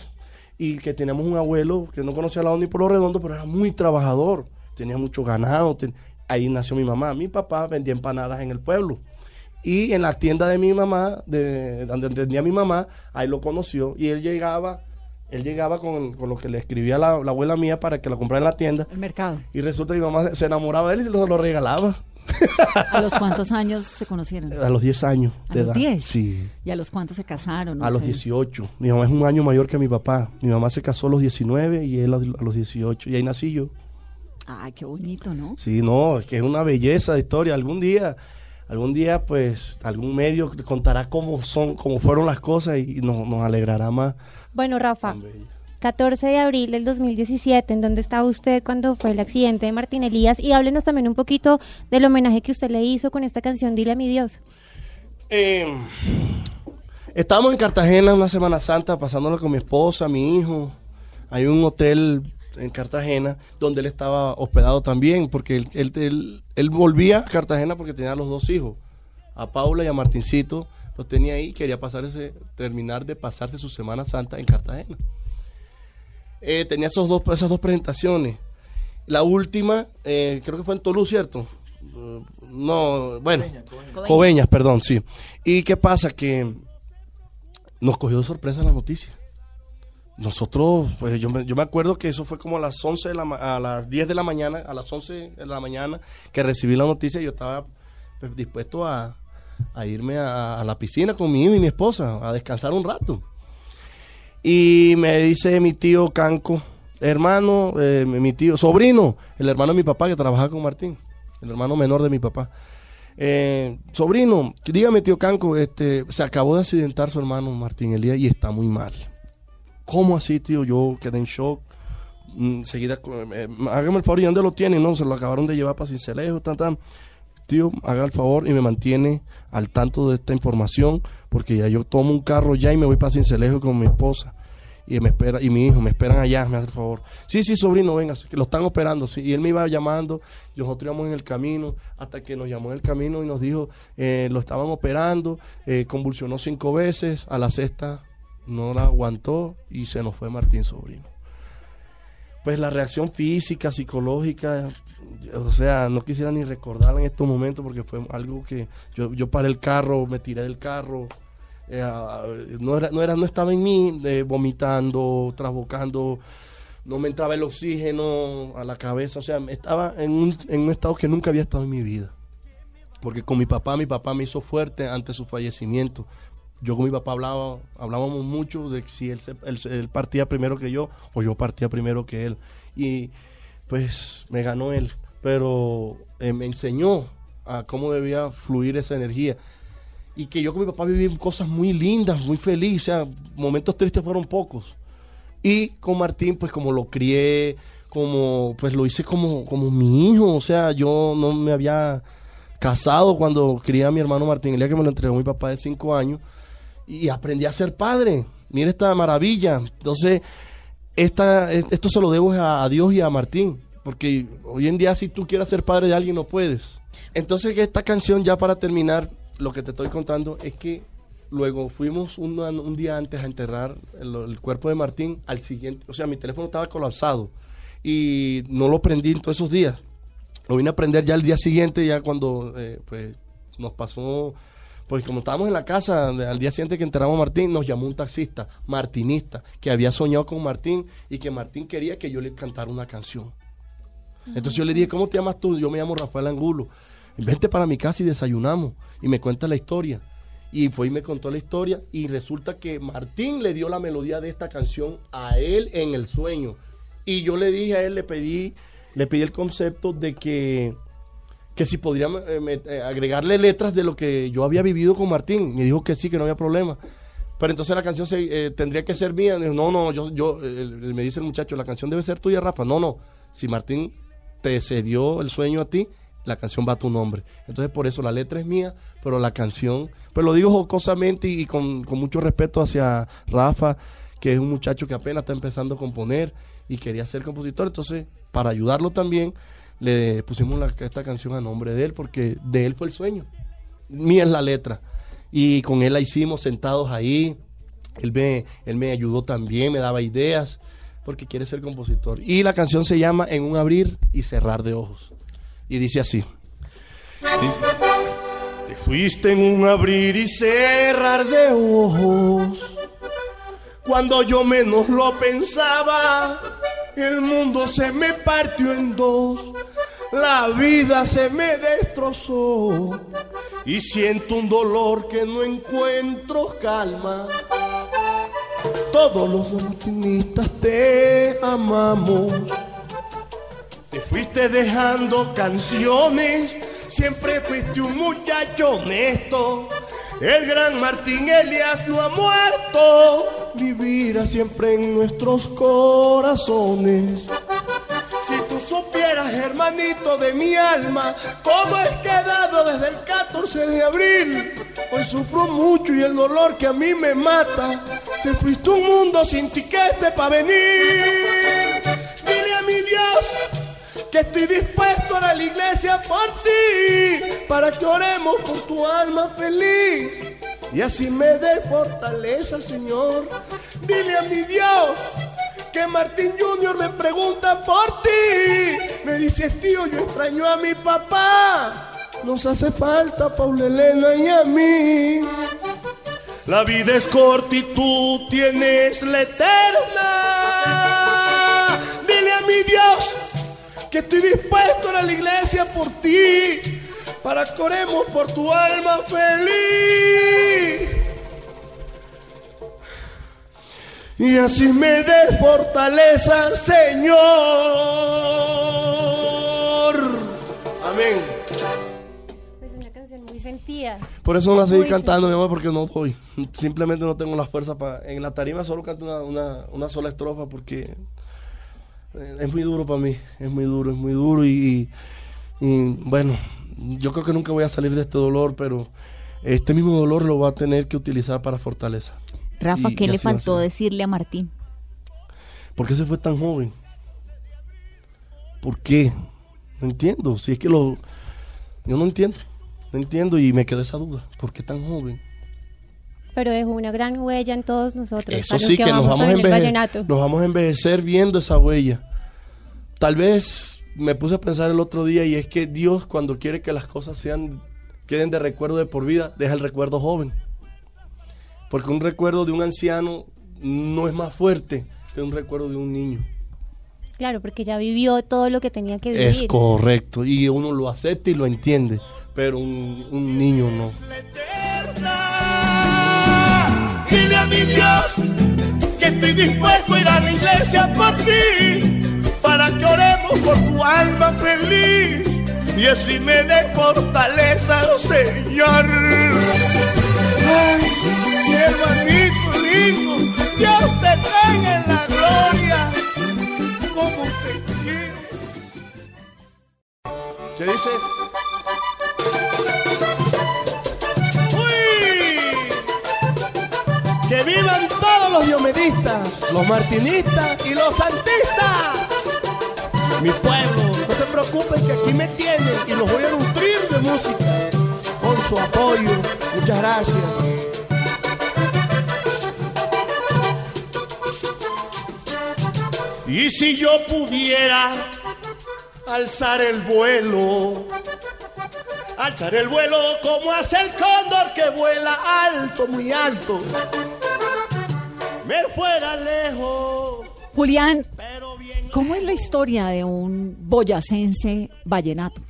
Y que teníamos un abuelo que no conocía al lado ni por lo redondo, pero era muy trabajador. Tenía mucho ganado. ten- Ahí nació mi mamá. Mi papá vendía empanadas en el pueblo. Y en la tienda de mi mamá, de donde tenía mi mamá, ahí lo conoció. Y él llegaba, él llegaba con, con lo que le escribía la, la abuela mía para que lo comprara en la tienda. El mercado. Y resulta que mi mamá se enamoraba de él y se lo, lo regalaba. ¿A los cuántos años se conocieron? A los 10 años ¿A de los edad. 10? Sí. ¿Y a los cuántos se casaron? No a los sé. 18. Mi mamá es un año mayor que mi papá. Mi mamá se casó a los 19 y él a a los 18. Y ahí nací yo. Ay, qué bonito, ¿no? Sí, no, es que es una belleza de historia. Algún día, algún día, pues, algún medio contará cómo son, cómo fueron las cosas y nos, nos alegrará más. Bueno, Rafa, Tan bella. 14 de abril del 2017, ¿en dónde estaba usted cuando fue el accidente de Martín Elías? Y háblenos también un poquito del homenaje que usted le hizo con esta canción, Dile a mi Dios. Eh, estábamos en Cartagena una Semana Santa, pasándolo con mi esposa, mi hijo. Hay un hotel en Cartagena donde él estaba hospedado también, porque él, él, él- él volvía a Cartagena porque tenía a los dos hijos, a Paula y a Martincito. Los tenía ahí, quería pasar ese, terminar de pasarse su Semana Santa en Cartagena. Eh, tenía esos dos, esas dos presentaciones. La última, eh, creo que fue en Toulouse, ¿cierto? No, bueno, Coveñas, perdón, sí. ¿Y qué pasa? Que nos cogió de sorpresa la noticia. Nosotros, pues yo me, yo me acuerdo que eso fue como a las 11 de la, a las 10 de la mañana, a las 11 de la mañana que recibí la noticia y yo estaba pues, dispuesto a, irme a, la piscina con mi hijo y mi esposa a descansar un rato. Y me dice mi tío Canco, hermano, eh, mi tío, sobrino, el hermano de mi papá que trabajaba con Martín. el hermano menor de mi papá. Eh, sobrino, dígame tío Canco, este, se acabó de accidentar su hermano Martín Elías y está muy mal. ¿Cómo así, tío? Yo quedé en shock. Mm, Enseguida, eh, hágame el favor, ¿y dónde lo tienen? No, se lo acabaron de llevar para Cincelejo, tan, tan. Tío, haga el favor y me mantiene al tanto de esta información, porque ya yo tomo un carro ya y me voy para Cincelejo con mi esposa. Y me espera, y mi hijo, me esperan allá, me hace el favor. Sí, sí, sobrino, venga, lo están operando. Sí. Y él me iba llamando, y nosotros íbamos en el camino, hasta que nos llamó en el camino y nos dijo, eh, lo estaban operando, eh, convulsionó cinco veces, a la sexta no la aguantó y se nos fue Martín Sobrino. Pues la reacción física, psicológica, o sea, no quisiera ni recordarla en estos momentos porque fue algo que yo, yo paré el carro, me tiré del carro, eh, no, era, no, era, no estaba en mí, vomitando, trasbocando, no me entraba el oxígeno a la cabeza, o sea, estaba en un, en un estado que nunca había estado en mi vida. Porque con mi papá, mi papá me hizo fuerte ante su fallecimiento. Yo con mi papá hablaba, hablábamos mucho de si él, se- él, partía primero que yo o yo partía primero que él. Y pues me ganó él, pero eh, me enseñó a cómo debía fluir esa energía. Y que yo con mi papá viví cosas muy lindas, muy felices, o sea, momentos tristes fueron pocos. Y con Martín, pues como lo crié, como pues lo hice como, como mi hijo, o sea, yo no me había casado cuando crié a mi hermano Martín, el día que me lo entregó mi papá de cinco años, y aprendí a ser padre. Mira esta maravilla. Entonces, esta, es- esto se lo debo a, Dios y a Martín, porque hoy en día si tú quieres ser padre de alguien no puedes. Entonces, esta canción ya para terminar, lo que te estoy contando es que luego fuimos un, día antes a enterrar el, el cuerpo de Martín al siguiente, o sea, mi teléfono estaba colapsado y no lo prendí en todos esos días. Lo vine a prender ya el día siguiente, ya cuando eh, pues, nos pasó, pues como estábamos en la casa, al día siguiente que enterramos a Martín, nos llamó un taxista, martinista, que había soñado con Martín y que Martín quería que yo le cantara una canción. Entonces yo le dije, ¿cómo te llamas tú? Yo me llamo Rafael Angulo. Vente para mi casa y desayunamos. Y me cuenta la historia. Y fue y me contó la historia. Y resulta que Martín le dio la melodía de esta canción a él en el sueño. Y yo le dije a él, le pedí, le pedí el concepto de que, que si podría eh, eh, agregarle letras de lo que yo había vivido con Martín. Me dijo que sí, que no había problema. Pero entonces la canción se, eh, tendría que ser mía. No, no, yo, yo me dice el muchacho, la canción debe ser tuya, Rafa. No, no. Si Martín te cedió el sueño a ti, la canción va a tu nombre. Entonces por eso la letra es mía, pero la canción, pues lo digo jocosamente y, con, con mucho respeto hacia Rafa, que es un muchacho que apenas está empezando a componer y quería ser compositor. Entonces, para ayudarlo también, le pusimos esta canción a nombre de él, porque de él fue el sueño. Mía es la letra. Y con él la hicimos sentados ahí. Él me, él me ayudó también, me daba ideas, porque quiere ser compositor. Y la canción se llama En un abrir y cerrar de ojos. Y dice así. Te fuiste en un abrir y cerrar de ojos. Cuando yo menos lo pensaba, el mundo se me partió en dos. La vida se me destrozó. Y siento un dolor que no encuentro calma. Todos los martinistas te amamos. Te fuiste dejando canciones, siempre fuiste un muchacho honesto. El gran Martín Elias no ha muerto, vivirá siempre en nuestros corazones. Si tú supieras, hermanito de mi alma, cómo he quedado desde el 14 de abril. Hoy sufro mucho y el dolor que a mí me mata. Te fuiste un mundo sin tiquete para venir. Dile a mi Dios estoy dispuesto a la iglesia por ti, para que oremos por tu alma feliz. Y así me dé fortaleza, Señor. Dile a mi Dios que Martín Junior me pregunta por ti. Me dices, tío, yo extraño a mi papá. Nos hace falta Paula Elena y a mí. La vida es corta y tú tienes la eterna. Dile a mi Dios que estoy dispuesto a la iglesia por ti, para que oremos por tu alma feliz. Y así me des fortaleza, Señor. Amén. Es una canción muy sentida. Por eso no la seguí cantando, mi amor, porque no voy. Simplemente no tengo la fuerza para... En la tarima solo canto una, una, una sola estrofa porque es muy duro para mí. Es muy duro, es muy duro y, y, bueno, yo creo que nunca voy a salir de este dolor, pero este mismo dolor lo voy a tener que utilizar para fortaleza. Rafa, Y- ¿qué le va faltó decirle a Martín? ¿Por qué se fue tan joven? ¿Por qué? No entiendo. Si es que lo... Yo no entiendo. No entiendo y me quedó esa duda. ¿Por qué tan joven? Pero dejó una gran huella en todos nosotros. Eso sí, que, nos, vamos a también el enveje- vallenato. nos vamos a envejecer viendo esa huella. Tal vez me puse a pensar el otro día y es que Dios cuando quiere que las cosas sean queden de recuerdo de por vida, deja el recuerdo joven. Porque un recuerdo de un anciano no es más fuerte que un recuerdo de un niño. Claro, porque ya vivió todo lo que tenía que vivir. Es correcto. Y uno lo acepta y lo entiende. Pero un, un niño no. Dile a mi Dios que estoy dispuesto a ir a la iglesia por ti, para que oremos por tu alma feliz y así me dé fortaleza, Señor. Ay, hermanito lindo, Dios te tenga en la gloria, como te quiero. ¿Qué dice? Que vivan todos los diomedistas, los martinistas y los santistas. Mi pueblo, no se preocupen que aquí me tienen y los voy a nutrir de música con su apoyo. Muchas gracias. Y si yo pudiera alzar el vuelo, alzar el vuelo como hace el cóndor que vuela alto, muy alto, me fuera lejos. Julián, Pero bien ¿cómo es la historia de un boyacense vallenato?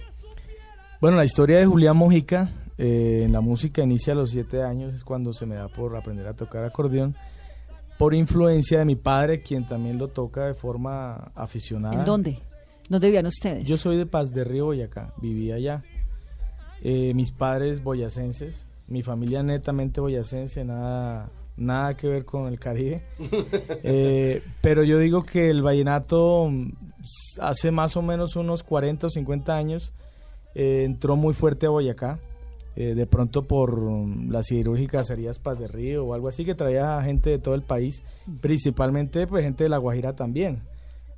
Bueno, la historia de Julián Mojica eh, en la música inicia a los siete años, es cuando se me da por aprender a tocar acordeón, por influencia de mi padre, quien también lo toca de forma aficionada. ¿En dónde? ¿Dónde vivían ustedes? Yo soy de Paz de Río, Boyacá, vivía allá. Eh, mis padres boyacenses, mi familia netamente boyacense, nada, nada que ver con el Caribe. Eh, pero yo digo que el vallenato mm, hace más o menos unos 40 o 50 años eh, entró muy fuerte a Boyacá. eh, de pronto por mm, las cirúrgicas serías Paz de Río o algo así que traía gente de todo el país, principalmente pues gente de La Guajira también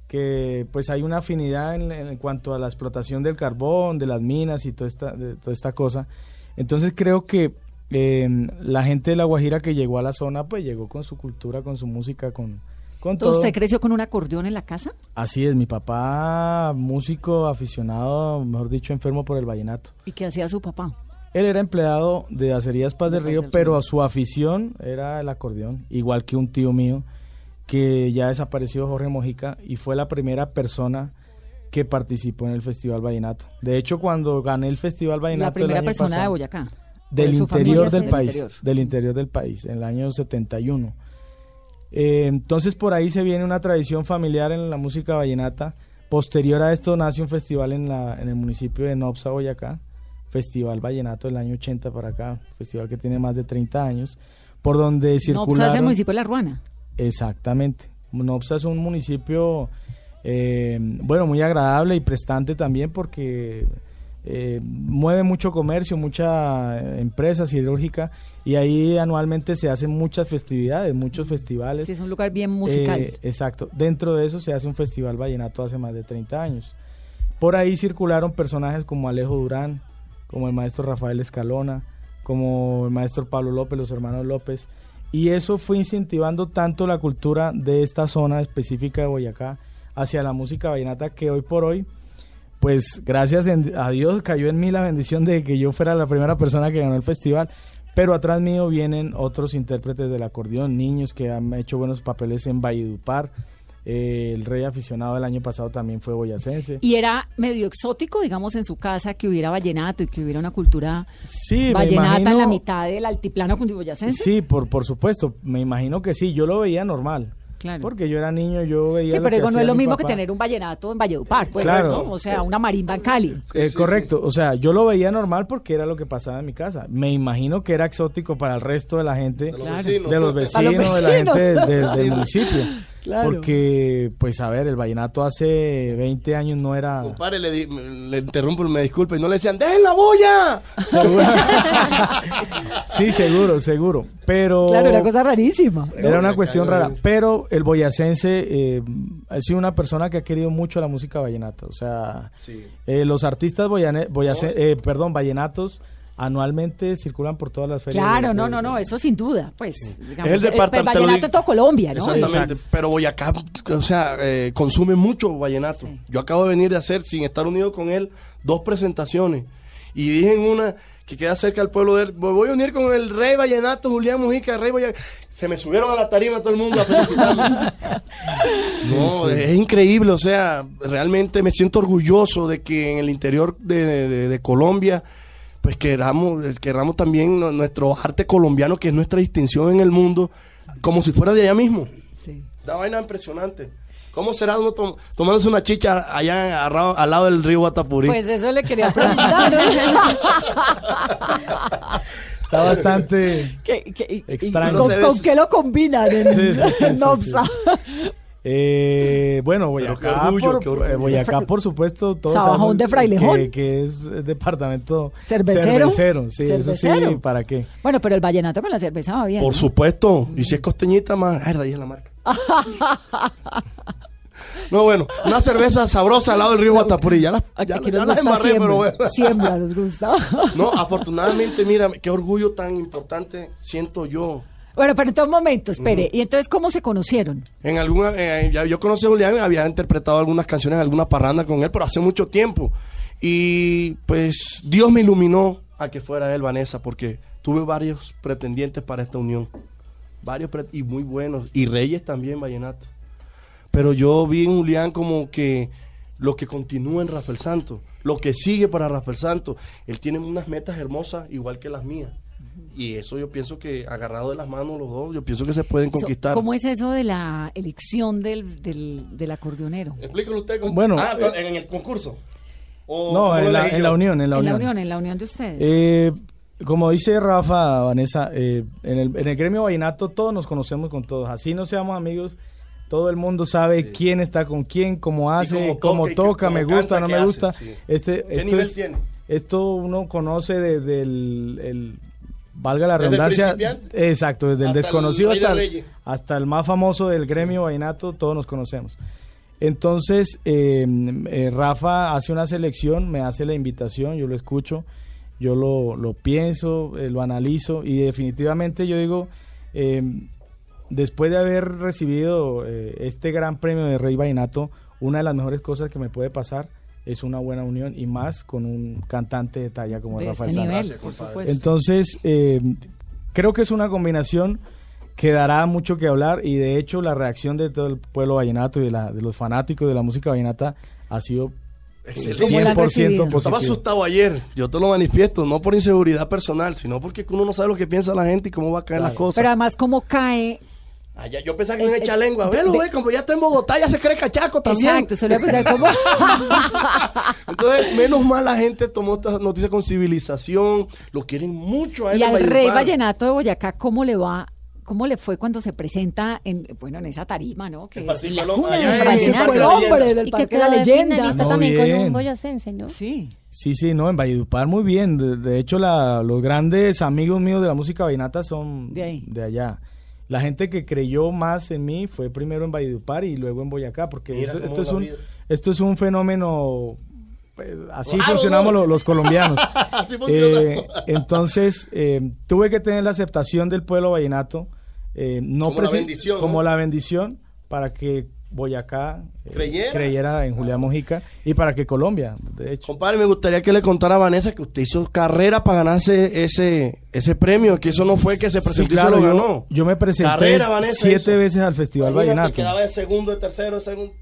que pues hay una afinidad en, en cuanto a la explotación del carbón, de las minas y toda esta, de toda esta cosa. Entonces creo que eh, la gente de La Guajira que llegó a la zona, pues llegó con su cultura, con su música, con, con todo. ¿Usted creció con un acordeón en la casa? Así es, mi papá, músico aficionado, mejor dicho, enfermo por el vallenato. ¿Y qué hacía su papá? Él era empleado de Acerías Paz De del Río, pero Río. su afición era el acordeón, igual que un tío mío que ya desapareció, Jorge Mojica, y fue la primera persona que participó en el Festival Vallenato. De hecho, cuando gané el Festival Vallenato La primera el año persona de Boyacá. Del interior del país, interior. del interior del país, en el año 71. Eh, entonces por ahí se viene una tradición familiar en la música vallenata. Posterior a esto nace un festival en, la, en el municipio de Nopsa, Boyacá, Festival Vallenato del año 80 para acá, festival que tiene más de 30 años, por donde No, pues, circularon... es el municipio de La Ruana. Exactamente. Nopsa es un municipio, eh, bueno, muy agradable y prestante también porque eh, mueve mucho comercio, mucha eh, empresa cirúrgica y ahí anualmente se hacen muchas festividades, muchos festivales. Sí, es un lugar bien musical. Eh, exacto. Dentro de eso se hace un festival vallenato hace más de 30 años. Por ahí circularon personajes como Alejo Durán, como el maestro Rafael Escalona, como el maestro Pablo López, los hermanos López. Y eso fue incentivando tanto la cultura de esta zona específica de Boyacá hacia la música vallenata que hoy por hoy, pues gracias a Dios cayó en mí la bendición de que yo fuera la primera persona que ganó el festival. Pero atrás mío vienen otros intérpretes del acordeón, niños que han hecho buenos papeles en Valledupar. Eh, el rey aficionado del año pasado también fue boyacense. Y era medio exótico, digamos, en su casa que hubiera vallenato y que hubiera una cultura Sí, vallenata en la mitad del altiplano boyacense. Sí, por, por supuesto, me imagino que sí, yo lo veía normal. Claro. Porque yo era niño, yo veía Sí, lo pero que digo, no es lo mi mismo que tener un vallenato en Valledupar, pues, Claro. ¿no? O sea, una marimba en Cali. Eh, correcto, o sea, yo lo veía normal porque era lo que pasaba en mi casa. Me imagino que era exótico para el resto de la gente, de los Claro. vecinos. los Para los vecinos, de la gente del, del- del municipio. Claro. Porque, pues a ver, el vallenato hace 20 años no era... Compadre, le, di- le interrumpo, me disculpe. Y no le decían, ¡dejen la boya! sí, seguro, seguro. Pero Claro, una cosa rarísima. era una cuestión rara. Pero el boyacense eh, ha sido una persona que ha querido mucho la música vallenata. O sea, Sí. eh, los artistas boyane- boyacen- eh, perdón, vallenatos anualmente circulan por todas las ferias. Claro, de- no, de- no, no, eso sin duda, pues. digamos, Es el departamento- te lo vallenato en todo Colombia, ¿no? Exactamente. Exacto. Pero Boyacá, o sea, eh, consume mucho vallenato. Sí. Yo acabo de venir de hacer, sin estar unido con él, dos presentaciones. Y dije en una que queda cerca del pueblo de él, "Me voy a unir con el rey vallenato, Julián Mujica, rey vallenato. Se me subieron a la tarima todo el mundo a felicitarme. no, es increíble, o sea, realmente me siento orgulloso de que en el interior de, de- de Colombia, pues queramos, queramos también nu- nuestro arte colombiano, que es nuestra distinción en el mundo, como si fuera de allá mismo. Sí. Una vaina impresionante. ¿Cómo será uno tom- tomándose una chicha allá agarrado- al lado del río Guatapurí? Pues eso le quería preguntar. Está bastante... ¿Qué- qué- y- y- Extraño. ¿Con, No qué lo combinan en, Sí, sí, sí, en sí, Nopsa? Eh, bueno, Boyacá, qué orgullo, por, qué orgullo. eh, Boyacá, por supuesto, todos Sabajón de Frailejón. Que, que es el departamento ¿Cervecero? cervecero, sí, eso ¿Cervecero? sí, ¿para qué? Bueno, pero el vallenato con la cerveza va bien. Por ¿no? supuesto. Y si es costeñita, más. Ay, de ahí es la marca. no, bueno, una cerveza sabrosa al lado del río Guatapurí. Ya las, ya, Aquí ya gusta embarré, siembra, pero bueno. siembra nos gusta. No, afortunadamente, mira, qué orgullo tan importante siento yo. Bueno, pero entonces un momento, espere. ¿Y entonces cómo se conocieron? En alguna, eh, yo conocí a Julián, había interpretado algunas canciones, alguna parranda con él, pero hace mucho tiempo. Y pues Dios me iluminó a que fuera él, Vanessa, porque tuve varios pretendientes para esta unión. Varios y muy buenos. Y Reyes también, Vallenato. Pero yo vi en Julián como que lo que continúa en Rafael Santo, lo que sigue para Rafael Santo. Él tiene unas metas hermosas igual que las mías. Y eso yo pienso que agarrado de las manos los dos, yo pienso que se pueden conquistar. ¿Cómo es eso de la elección del, del, del acordeonero? Explíquelo usted. Con... Bueno, Ah, eh, en el concurso. ¿O No, en la, en la unión, en la en la unión. unión, en la unión de ustedes. Eh, como dice Rafa, Vanessa, eh, en, el, en el gremio vallenato todos nos conocemos con todos. Así no seamos amigos, todo el mundo sabe quién está con quién, cómo hace, cómo cómo toca me gusta, no me hace, gusta. sí. Este, ¿Qué esto, nivel es- tiene? esto uno conoce desde el, el- valga la ¿Desde redundancia, principiante? exacto, desde el desconocido de hasta el, hasta el más famoso del gremio vallenato, todos nos conocemos. Entonces, eh, eh, Rafa hace una selección, me hace la invitación, yo lo escucho, yo lo, lo pienso, eh, lo analizo y definitivamente yo digo, después de haber recibido este gran premio de Rey Vallenato, una de las mejores cosas que me puede pasar es una buena unión y más con un cantante de talla como de Rafael este nivel, por supuesto. Entonces, eh, creo que es una combinación que dará mucho que hablar y de hecho la reacción de todo el pueblo vallenato y de, la- de los fanáticos de la música vallenata ha sido Excelente. ¿Cómo la han 100% recibido? Yo estaba positivo. asustado ayer, yo te lo manifiesto, no por inseguridad personal, sino porque uno no sabe lo que piensa la gente y cómo va a caer las cosas. Pero además, ¿cómo cae? Ah, ya- yo pensaba que Eh, iban a eh, lengua. de- Velo, de- ve, como ya está en Bogotá, ya se cree cachaco también. Exacto, se le voy a preguntar cómo. Entonces, menos mal la gente tomó esta noticia con civilización, lo quieren mucho a él. y al rey vallenato de Boyacá, ¿cómo le va? ¿Cómo le fue cuando se presenta en, bueno, en esa tarima, ¿no? Que En es la cuna allá del el La hombre del Y que Parque de la de Leyenda. No, también con un boyacense, ¿no? Sí. Sí, sí, no, en Valledupar muy bien. De, de hecho, la- los grandes amigos míos de la música vallenata son De ahí. allá. La gente que creyó más en mí fue primero en Valledupar y luego en Boyacá, porque eso- esto, es un, vida. esto es un fenómeno, pues, así Claro, funcionamos los colombianos. Así. Eh, entonces, eh, tuve que tener la aceptación del pueblo vallenato, eh, no Como la preci- bendición, como ¿no? la bendición para que Boyacá eh, Creyera. creyera en Julián Mojica y para que Colombia, de hecho. Compadre, me gustaría que le contara a Vanessa que usted hizo carrera para ganarse ese, ese premio, que eso no fue que se presentó Sí, y se claro, lo ganó. Yo, me presenté Carrera, Vanessa, siete hizo. veces al Festival Imagínate, Vallenato. Quedaba de segundo, de tercero, de segundo.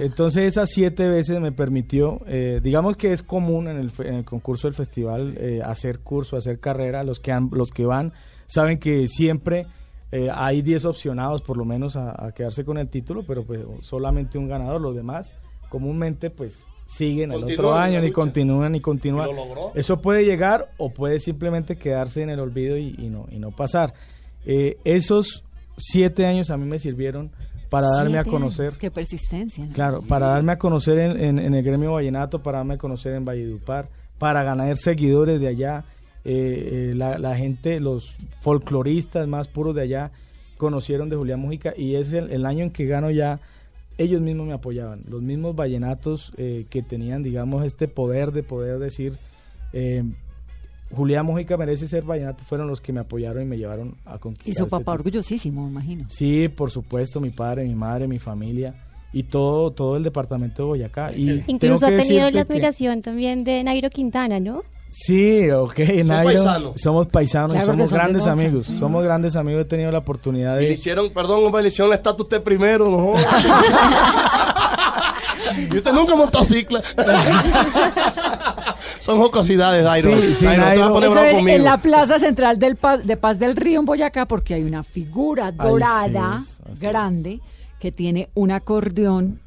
Entonces esas siete veces me permitió, eh, digamos que es común en el, en el concurso del festival eh, hacer curso, hacer carrera. Los que han, los que van saben que siempre Eh, hay 10 opcionados por lo menos a, a quedarse con el título, pero pues solamente un ganador. Los demás comúnmente pues siguen el otro Continúan en la año, ni continúan, ni continúan. Y lo logró. Eso puede llegar o puede simplemente quedarse en el olvido y, y no, y no pasar. Eh, esos siete años a mí me sirvieron para darme a conocer. años, Qué persistencia. ¿no? Claro, para darme a conocer en, en- en el gremio vallenato, para darme a conocer en Valledupar, para ganar seguidores de allá. Eh, eh, la, la gente, los folcloristas más puros de allá, conocieron de Julián Mujica y es el, el año en que gano ya. Ellos mismos me apoyaban, los mismos vallenatos eh, que tenían, digamos, este poder de poder decir, eh, Julián Mujica merece ser vallenato, fueron los que me apoyaron y me llevaron a conquistar. Y su este papá orgullosísimo, me imagino. Sí, por supuesto, mi padre, mi madre, mi familia y todo todo el departamento de Boyacá. Y tengo Incluso ha tenido la que- admiración también de Nairo Quintana, ¿no? Sí, ok, Nairo, paisanos. somos paisanos Claro y somos son de grandes amigos. Somos grandes amigos, he tenido la oportunidad Y le de... hicieron, perdón, hombre, le hicieron la estatua usted primero, ¿no? y usted nunca montó cicla. Son jocosidades, Dairo. Sí, sí, Dairo, no te vas a Nairo. poner Eso bravo es conmigo. en la plaza central del Pa- de Paz del Río en Boyacá porque hay una figura dorada es. grande que tiene un acordeón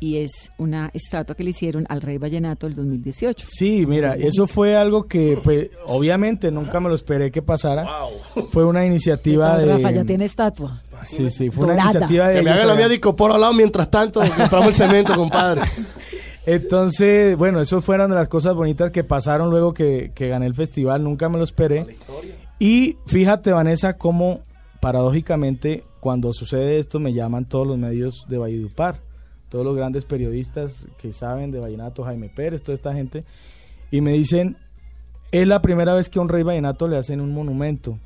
y es una estatua que le hicieron al Rey Vallenato el 2018. Sí, mira, eso fue algo que, pues, obviamente nunca me lo esperé que pasara. Fue una iniciativa ¿Qué tal, de... Rafa ya tiene estatua. Sí, sí, fue una iniciativa de... Que me haga la mía de por al lado mientras tanto compramos el cemento, compadre. Entonces, bueno, eso fueron de las cosas bonitas que pasaron luego que, que gané el festival, nunca me lo esperé. Y fíjate, Vanessa, cómo paradójicamente cuando sucede esto me llaman todos los medios de Valledupar, todos los grandes periodistas que saben de Vallenato, Jaime Pérez, toda esta gente, y me dicen, es la primera vez que a un rey vallenato le hacen un monumento.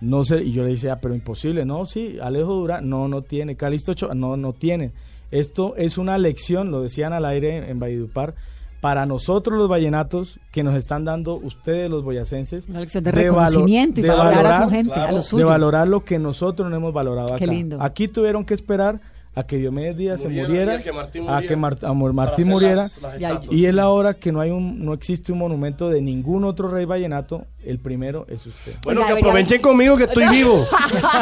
No sé, y yo le decía, pero imposible, no, sí, Alejo Durán, no, no tiene, Calixto Ochoa, no, no tiene. Esto es una lección, lo decían al aire en Valledupar, para nosotros los vallenatos que nos están dando ustedes los boyacenses. Una lección de reconocimiento y de valorar a su gente, a lo de suyo. valorar lo que nosotros no hemos valorado Qué acá. lindo. Aquí tuvieron que esperar a que Diomedes Díaz se Muriera, muriera, a que Martín a que muriera. Mar- a Martín muriera, las- las Y hay- estatuas. y es la hora que no hay un, no existe un monumento de ningún otro rey vallenato, el primero es usted. Bueno, Oiga, que aprovechen conmigo que estoy vivo.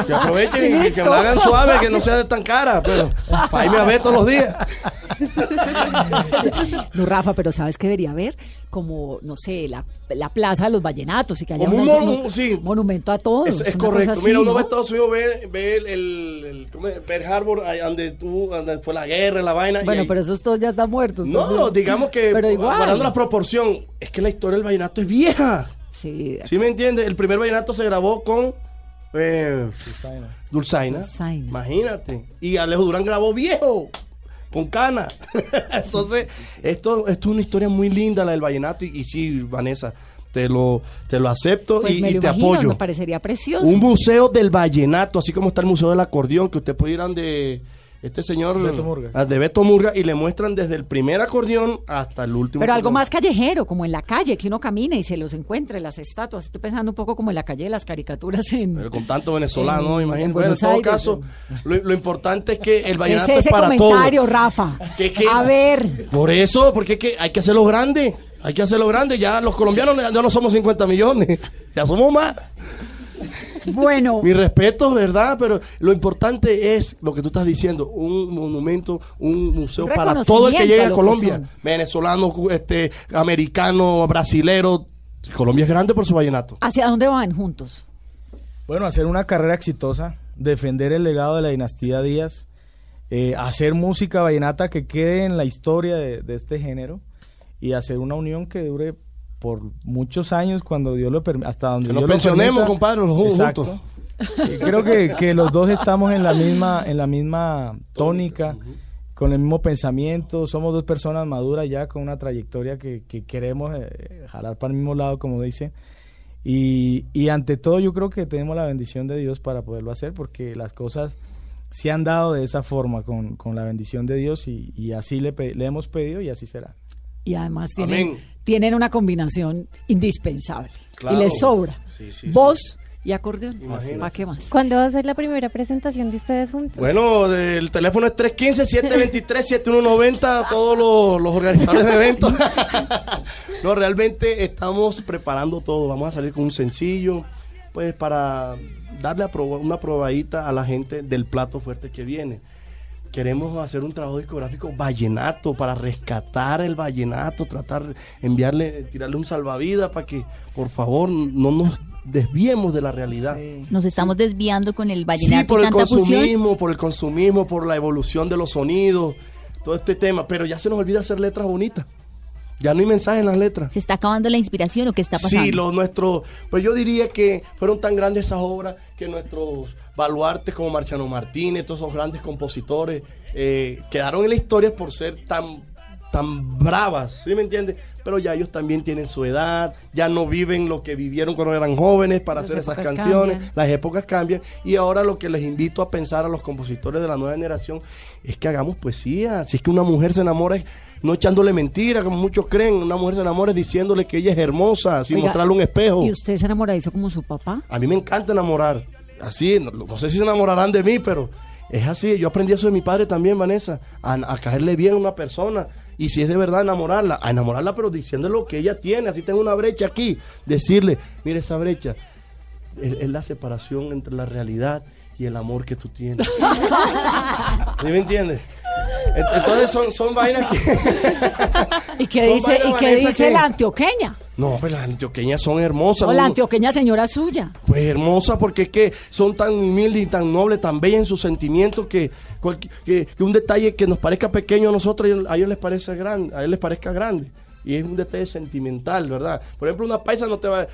Que aprovechen y que me hagan suave, que no sea tan cara. Pero para irme a ver todos los días. No, Rafa, pero ¿sabes qué debería haber? Como, no sé, la, la plaza de los vallenatos y que haya un una- monu- sí. monumento a todos. Es, correcto. Mira, uno ¿no? va a Estados Unidos, ve, ve el, el, el- ¿cómo es? Pearl Harbor, donde, tú, donde fue la guerra, la vaina. y Bueno, ahí- pero esos todos ya están muertos. No, digamos que, Pero igual. guardando la proporción, es que la historia del vallenato es vieja. Sí, ¿Sí me entiendes? El primer vallenato se grabó con eh, Dulzaina. Dulzaina. Imagínate. Y Alejo Durán grabó viejo, con cana. Entonces, esto, esto es una historia muy linda, la del vallenato. Y, y sí, Vanessa, te lo, te lo acepto pues y, me y lo te imagino, apoyo. me parecería precioso. Un museo del vallenato, así como está el museo del acordeón, que usted puede ir a de este señor Beto Murgas. a de Beto Murga y le muestran desde el primer acordeón hasta el último. Pero algo más callejero, como en la calle, que uno camina y se los encuentre, las estatuas. Estoy pensando un poco como en la calle de las caricaturas en... Pero con tanto venezolano, En- imagínate. en Bueno, en todo Aires, caso, lo, lo importante es que el es vallenato es, ese para comentario, todos. Rafa. A ver, Por eso, porque es que hay que hacerlo grande. Hay que hacerlo grande. Ya los colombianos ya no somos 50 millones. Ya somos más. Bueno, Mi respeto, ¿verdad? Pero lo importante es lo que tú estás diciendo, un monumento, un museo para todo el que llegue a a lo Colombia. Venezolano, este, americano, brasilero. Colombia es grande por su vallenato. ¿hacia dónde van juntos? Bueno, hacer una carrera exitosa, defender el legado de la dinastía Díaz, eh, hacer música vallenata que quede en la historia de, de este género y hacer una unión que dure por muchos años cuando Dios lo permita, hasta donde Que Dios lo pensionemos, compadre, los Exacto. juntos. Creo que, que los dos estamos en la misma en la misma tónica, con el mismo pensamiento, somos dos personas maduras ya con una trayectoria que, que queremos eh, jalar para el mismo lado, como dice. Y, y ante todo yo creo que tenemos la bendición de Dios para poderlo hacer porque las cosas se han dado de esa forma con, con la bendición de Dios y, y así le, le hemos pedido y así será. Y además tienen, Amén. tienen una combinación indispensable. Claro. Y les sobra. Sí, sí, Voz y acordeón. Imagínate. ¿Para qué más? ¿Cuándo va a ser la primera presentación de ustedes juntos? Bueno, el teléfono es 315-723-7190, todos los, los organizadores de eventos. no, realmente estamos preparando todo. Vamos a salir con un sencillo, pues para darle a proba- una probadita a la gente del plato fuerte que viene. Queremos hacer un trabajo discográfico vallenato para rescatar el vallenato, tratar enviarle, tirarle un salvavidas para que por favor no nos desviemos de la realidad. Nos estamos desviando con el vallenato Sí, por y el tanta fusión. consumismo, por el consumismo, por la evolución de los sonidos, todo este tema. Pero ya se nos olvida hacer letras bonitas. Ya no hay mensaje en las letras. ¿Se está acabando la inspiración o qué está pasando? Sí, lo nuestro, pues yo diría que fueron tan grandes esas obras que nuestros baluartes como Marciano Martínez, todos esos grandes compositores, eh, quedaron en la historia por ser tan, tan bravas, ¿sí me entiendes? Pero ya ellos también tienen su edad, ya no viven lo que vivieron cuando eran jóvenes para Las hacer esas canciones, cambian. las épocas cambian y ahora lo que les invito a pensar a los compositores de la nueva generación es que hagamos poesía, si es que una mujer se enamora es no echándole mentiras como muchos creen, una mujer se enamora es diciéndole que ella es hermosa, sin Oiga, mostrarle un espejo. ¿Y usted se enamoradizo como su papá? A mí me encanta enamorar. Así, no, no sé si se enamorarán de mí, pero es así. Yo aprendí eso de mi padre también, Vanessa. A, a caerle bien a una persona. Y si es de verdad enamorarla, a enamorarla, pero diciéndole lo que ella tiene. Así tengo una brecha aquí. Decirle, mire esa brecha. Es, es la separación entre la realidad y el amor que tú tienes. ¿Sí me entiendes? Ent- Entonces son, son vainas que... ¿Y qué Son dice, y qué dice que- la antioqueña? No, pero las antioqueñas son hermosas. O la ¿no? antioqueña señora suya. Pues hermosa porque es que son tan humildes y tan nobles, tan bellas en sus sentimientos que, cualqui- que, que un detalle que nos parezca pequeño a nosotros, a ellos- les parece grande, a ellos les parezca grande. Y es un detalle sentimental, ¿verdad? Por ejemplo, una paisa no te va a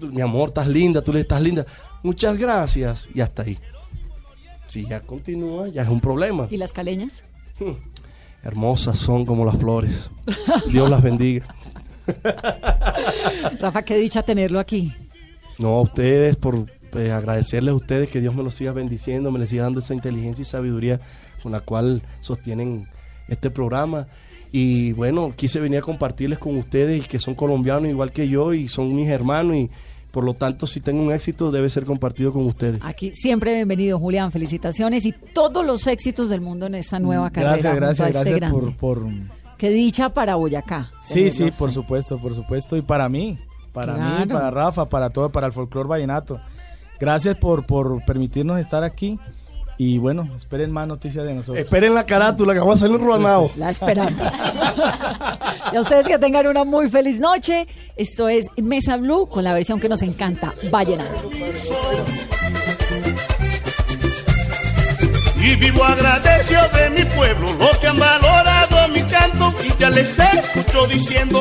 "Tú, mi amor, estás linda, tú le estás linda. Muchas gracias. Y hasta ahí. Si ya continúa, ya es un problema. ¿Y las caleñas? Hermosas son como las flores. Dios las bendiga. Rafa, qué dicha tenerlo aquí. No, a ustedes, por eh, agradecerles a ustedes que Dios me los siga bendiciendo, me les siga dando esa inteligencia y sabiduría con la cual sostienen este programa. Y bueno, quise venir a compartirles con ustedes que son colombianos igual que yo y son mis hermanos y por lo tanto si tengo un éxito debe ser compartido con ustedes. Aquí siempre bienvenido, Julián. Felicitaciones y todos los éxitos del mundo en esta nueva carrera. Gracias, gracias, este gracias por, por... Qué dicha para Boyacá. Sí, sí, por supuesto, por supuesto. Y para mí, para mí, Claro. para Rafa, para todo, para el folclore vallenato. Gracias por, por permitirnos estar aquí. Y bueno, esperen más noticias de nosotros. Esperen la carátula que vamos a salir un ruanao. La esperamos. y a ustedes que tengan una muy feliz noche. Esto es Mesa Blue con la versión que nos encanta, Vallenato. Y vivo agradecido de mi pueblo, los que han valorado mi canto y ya les escucho diciendo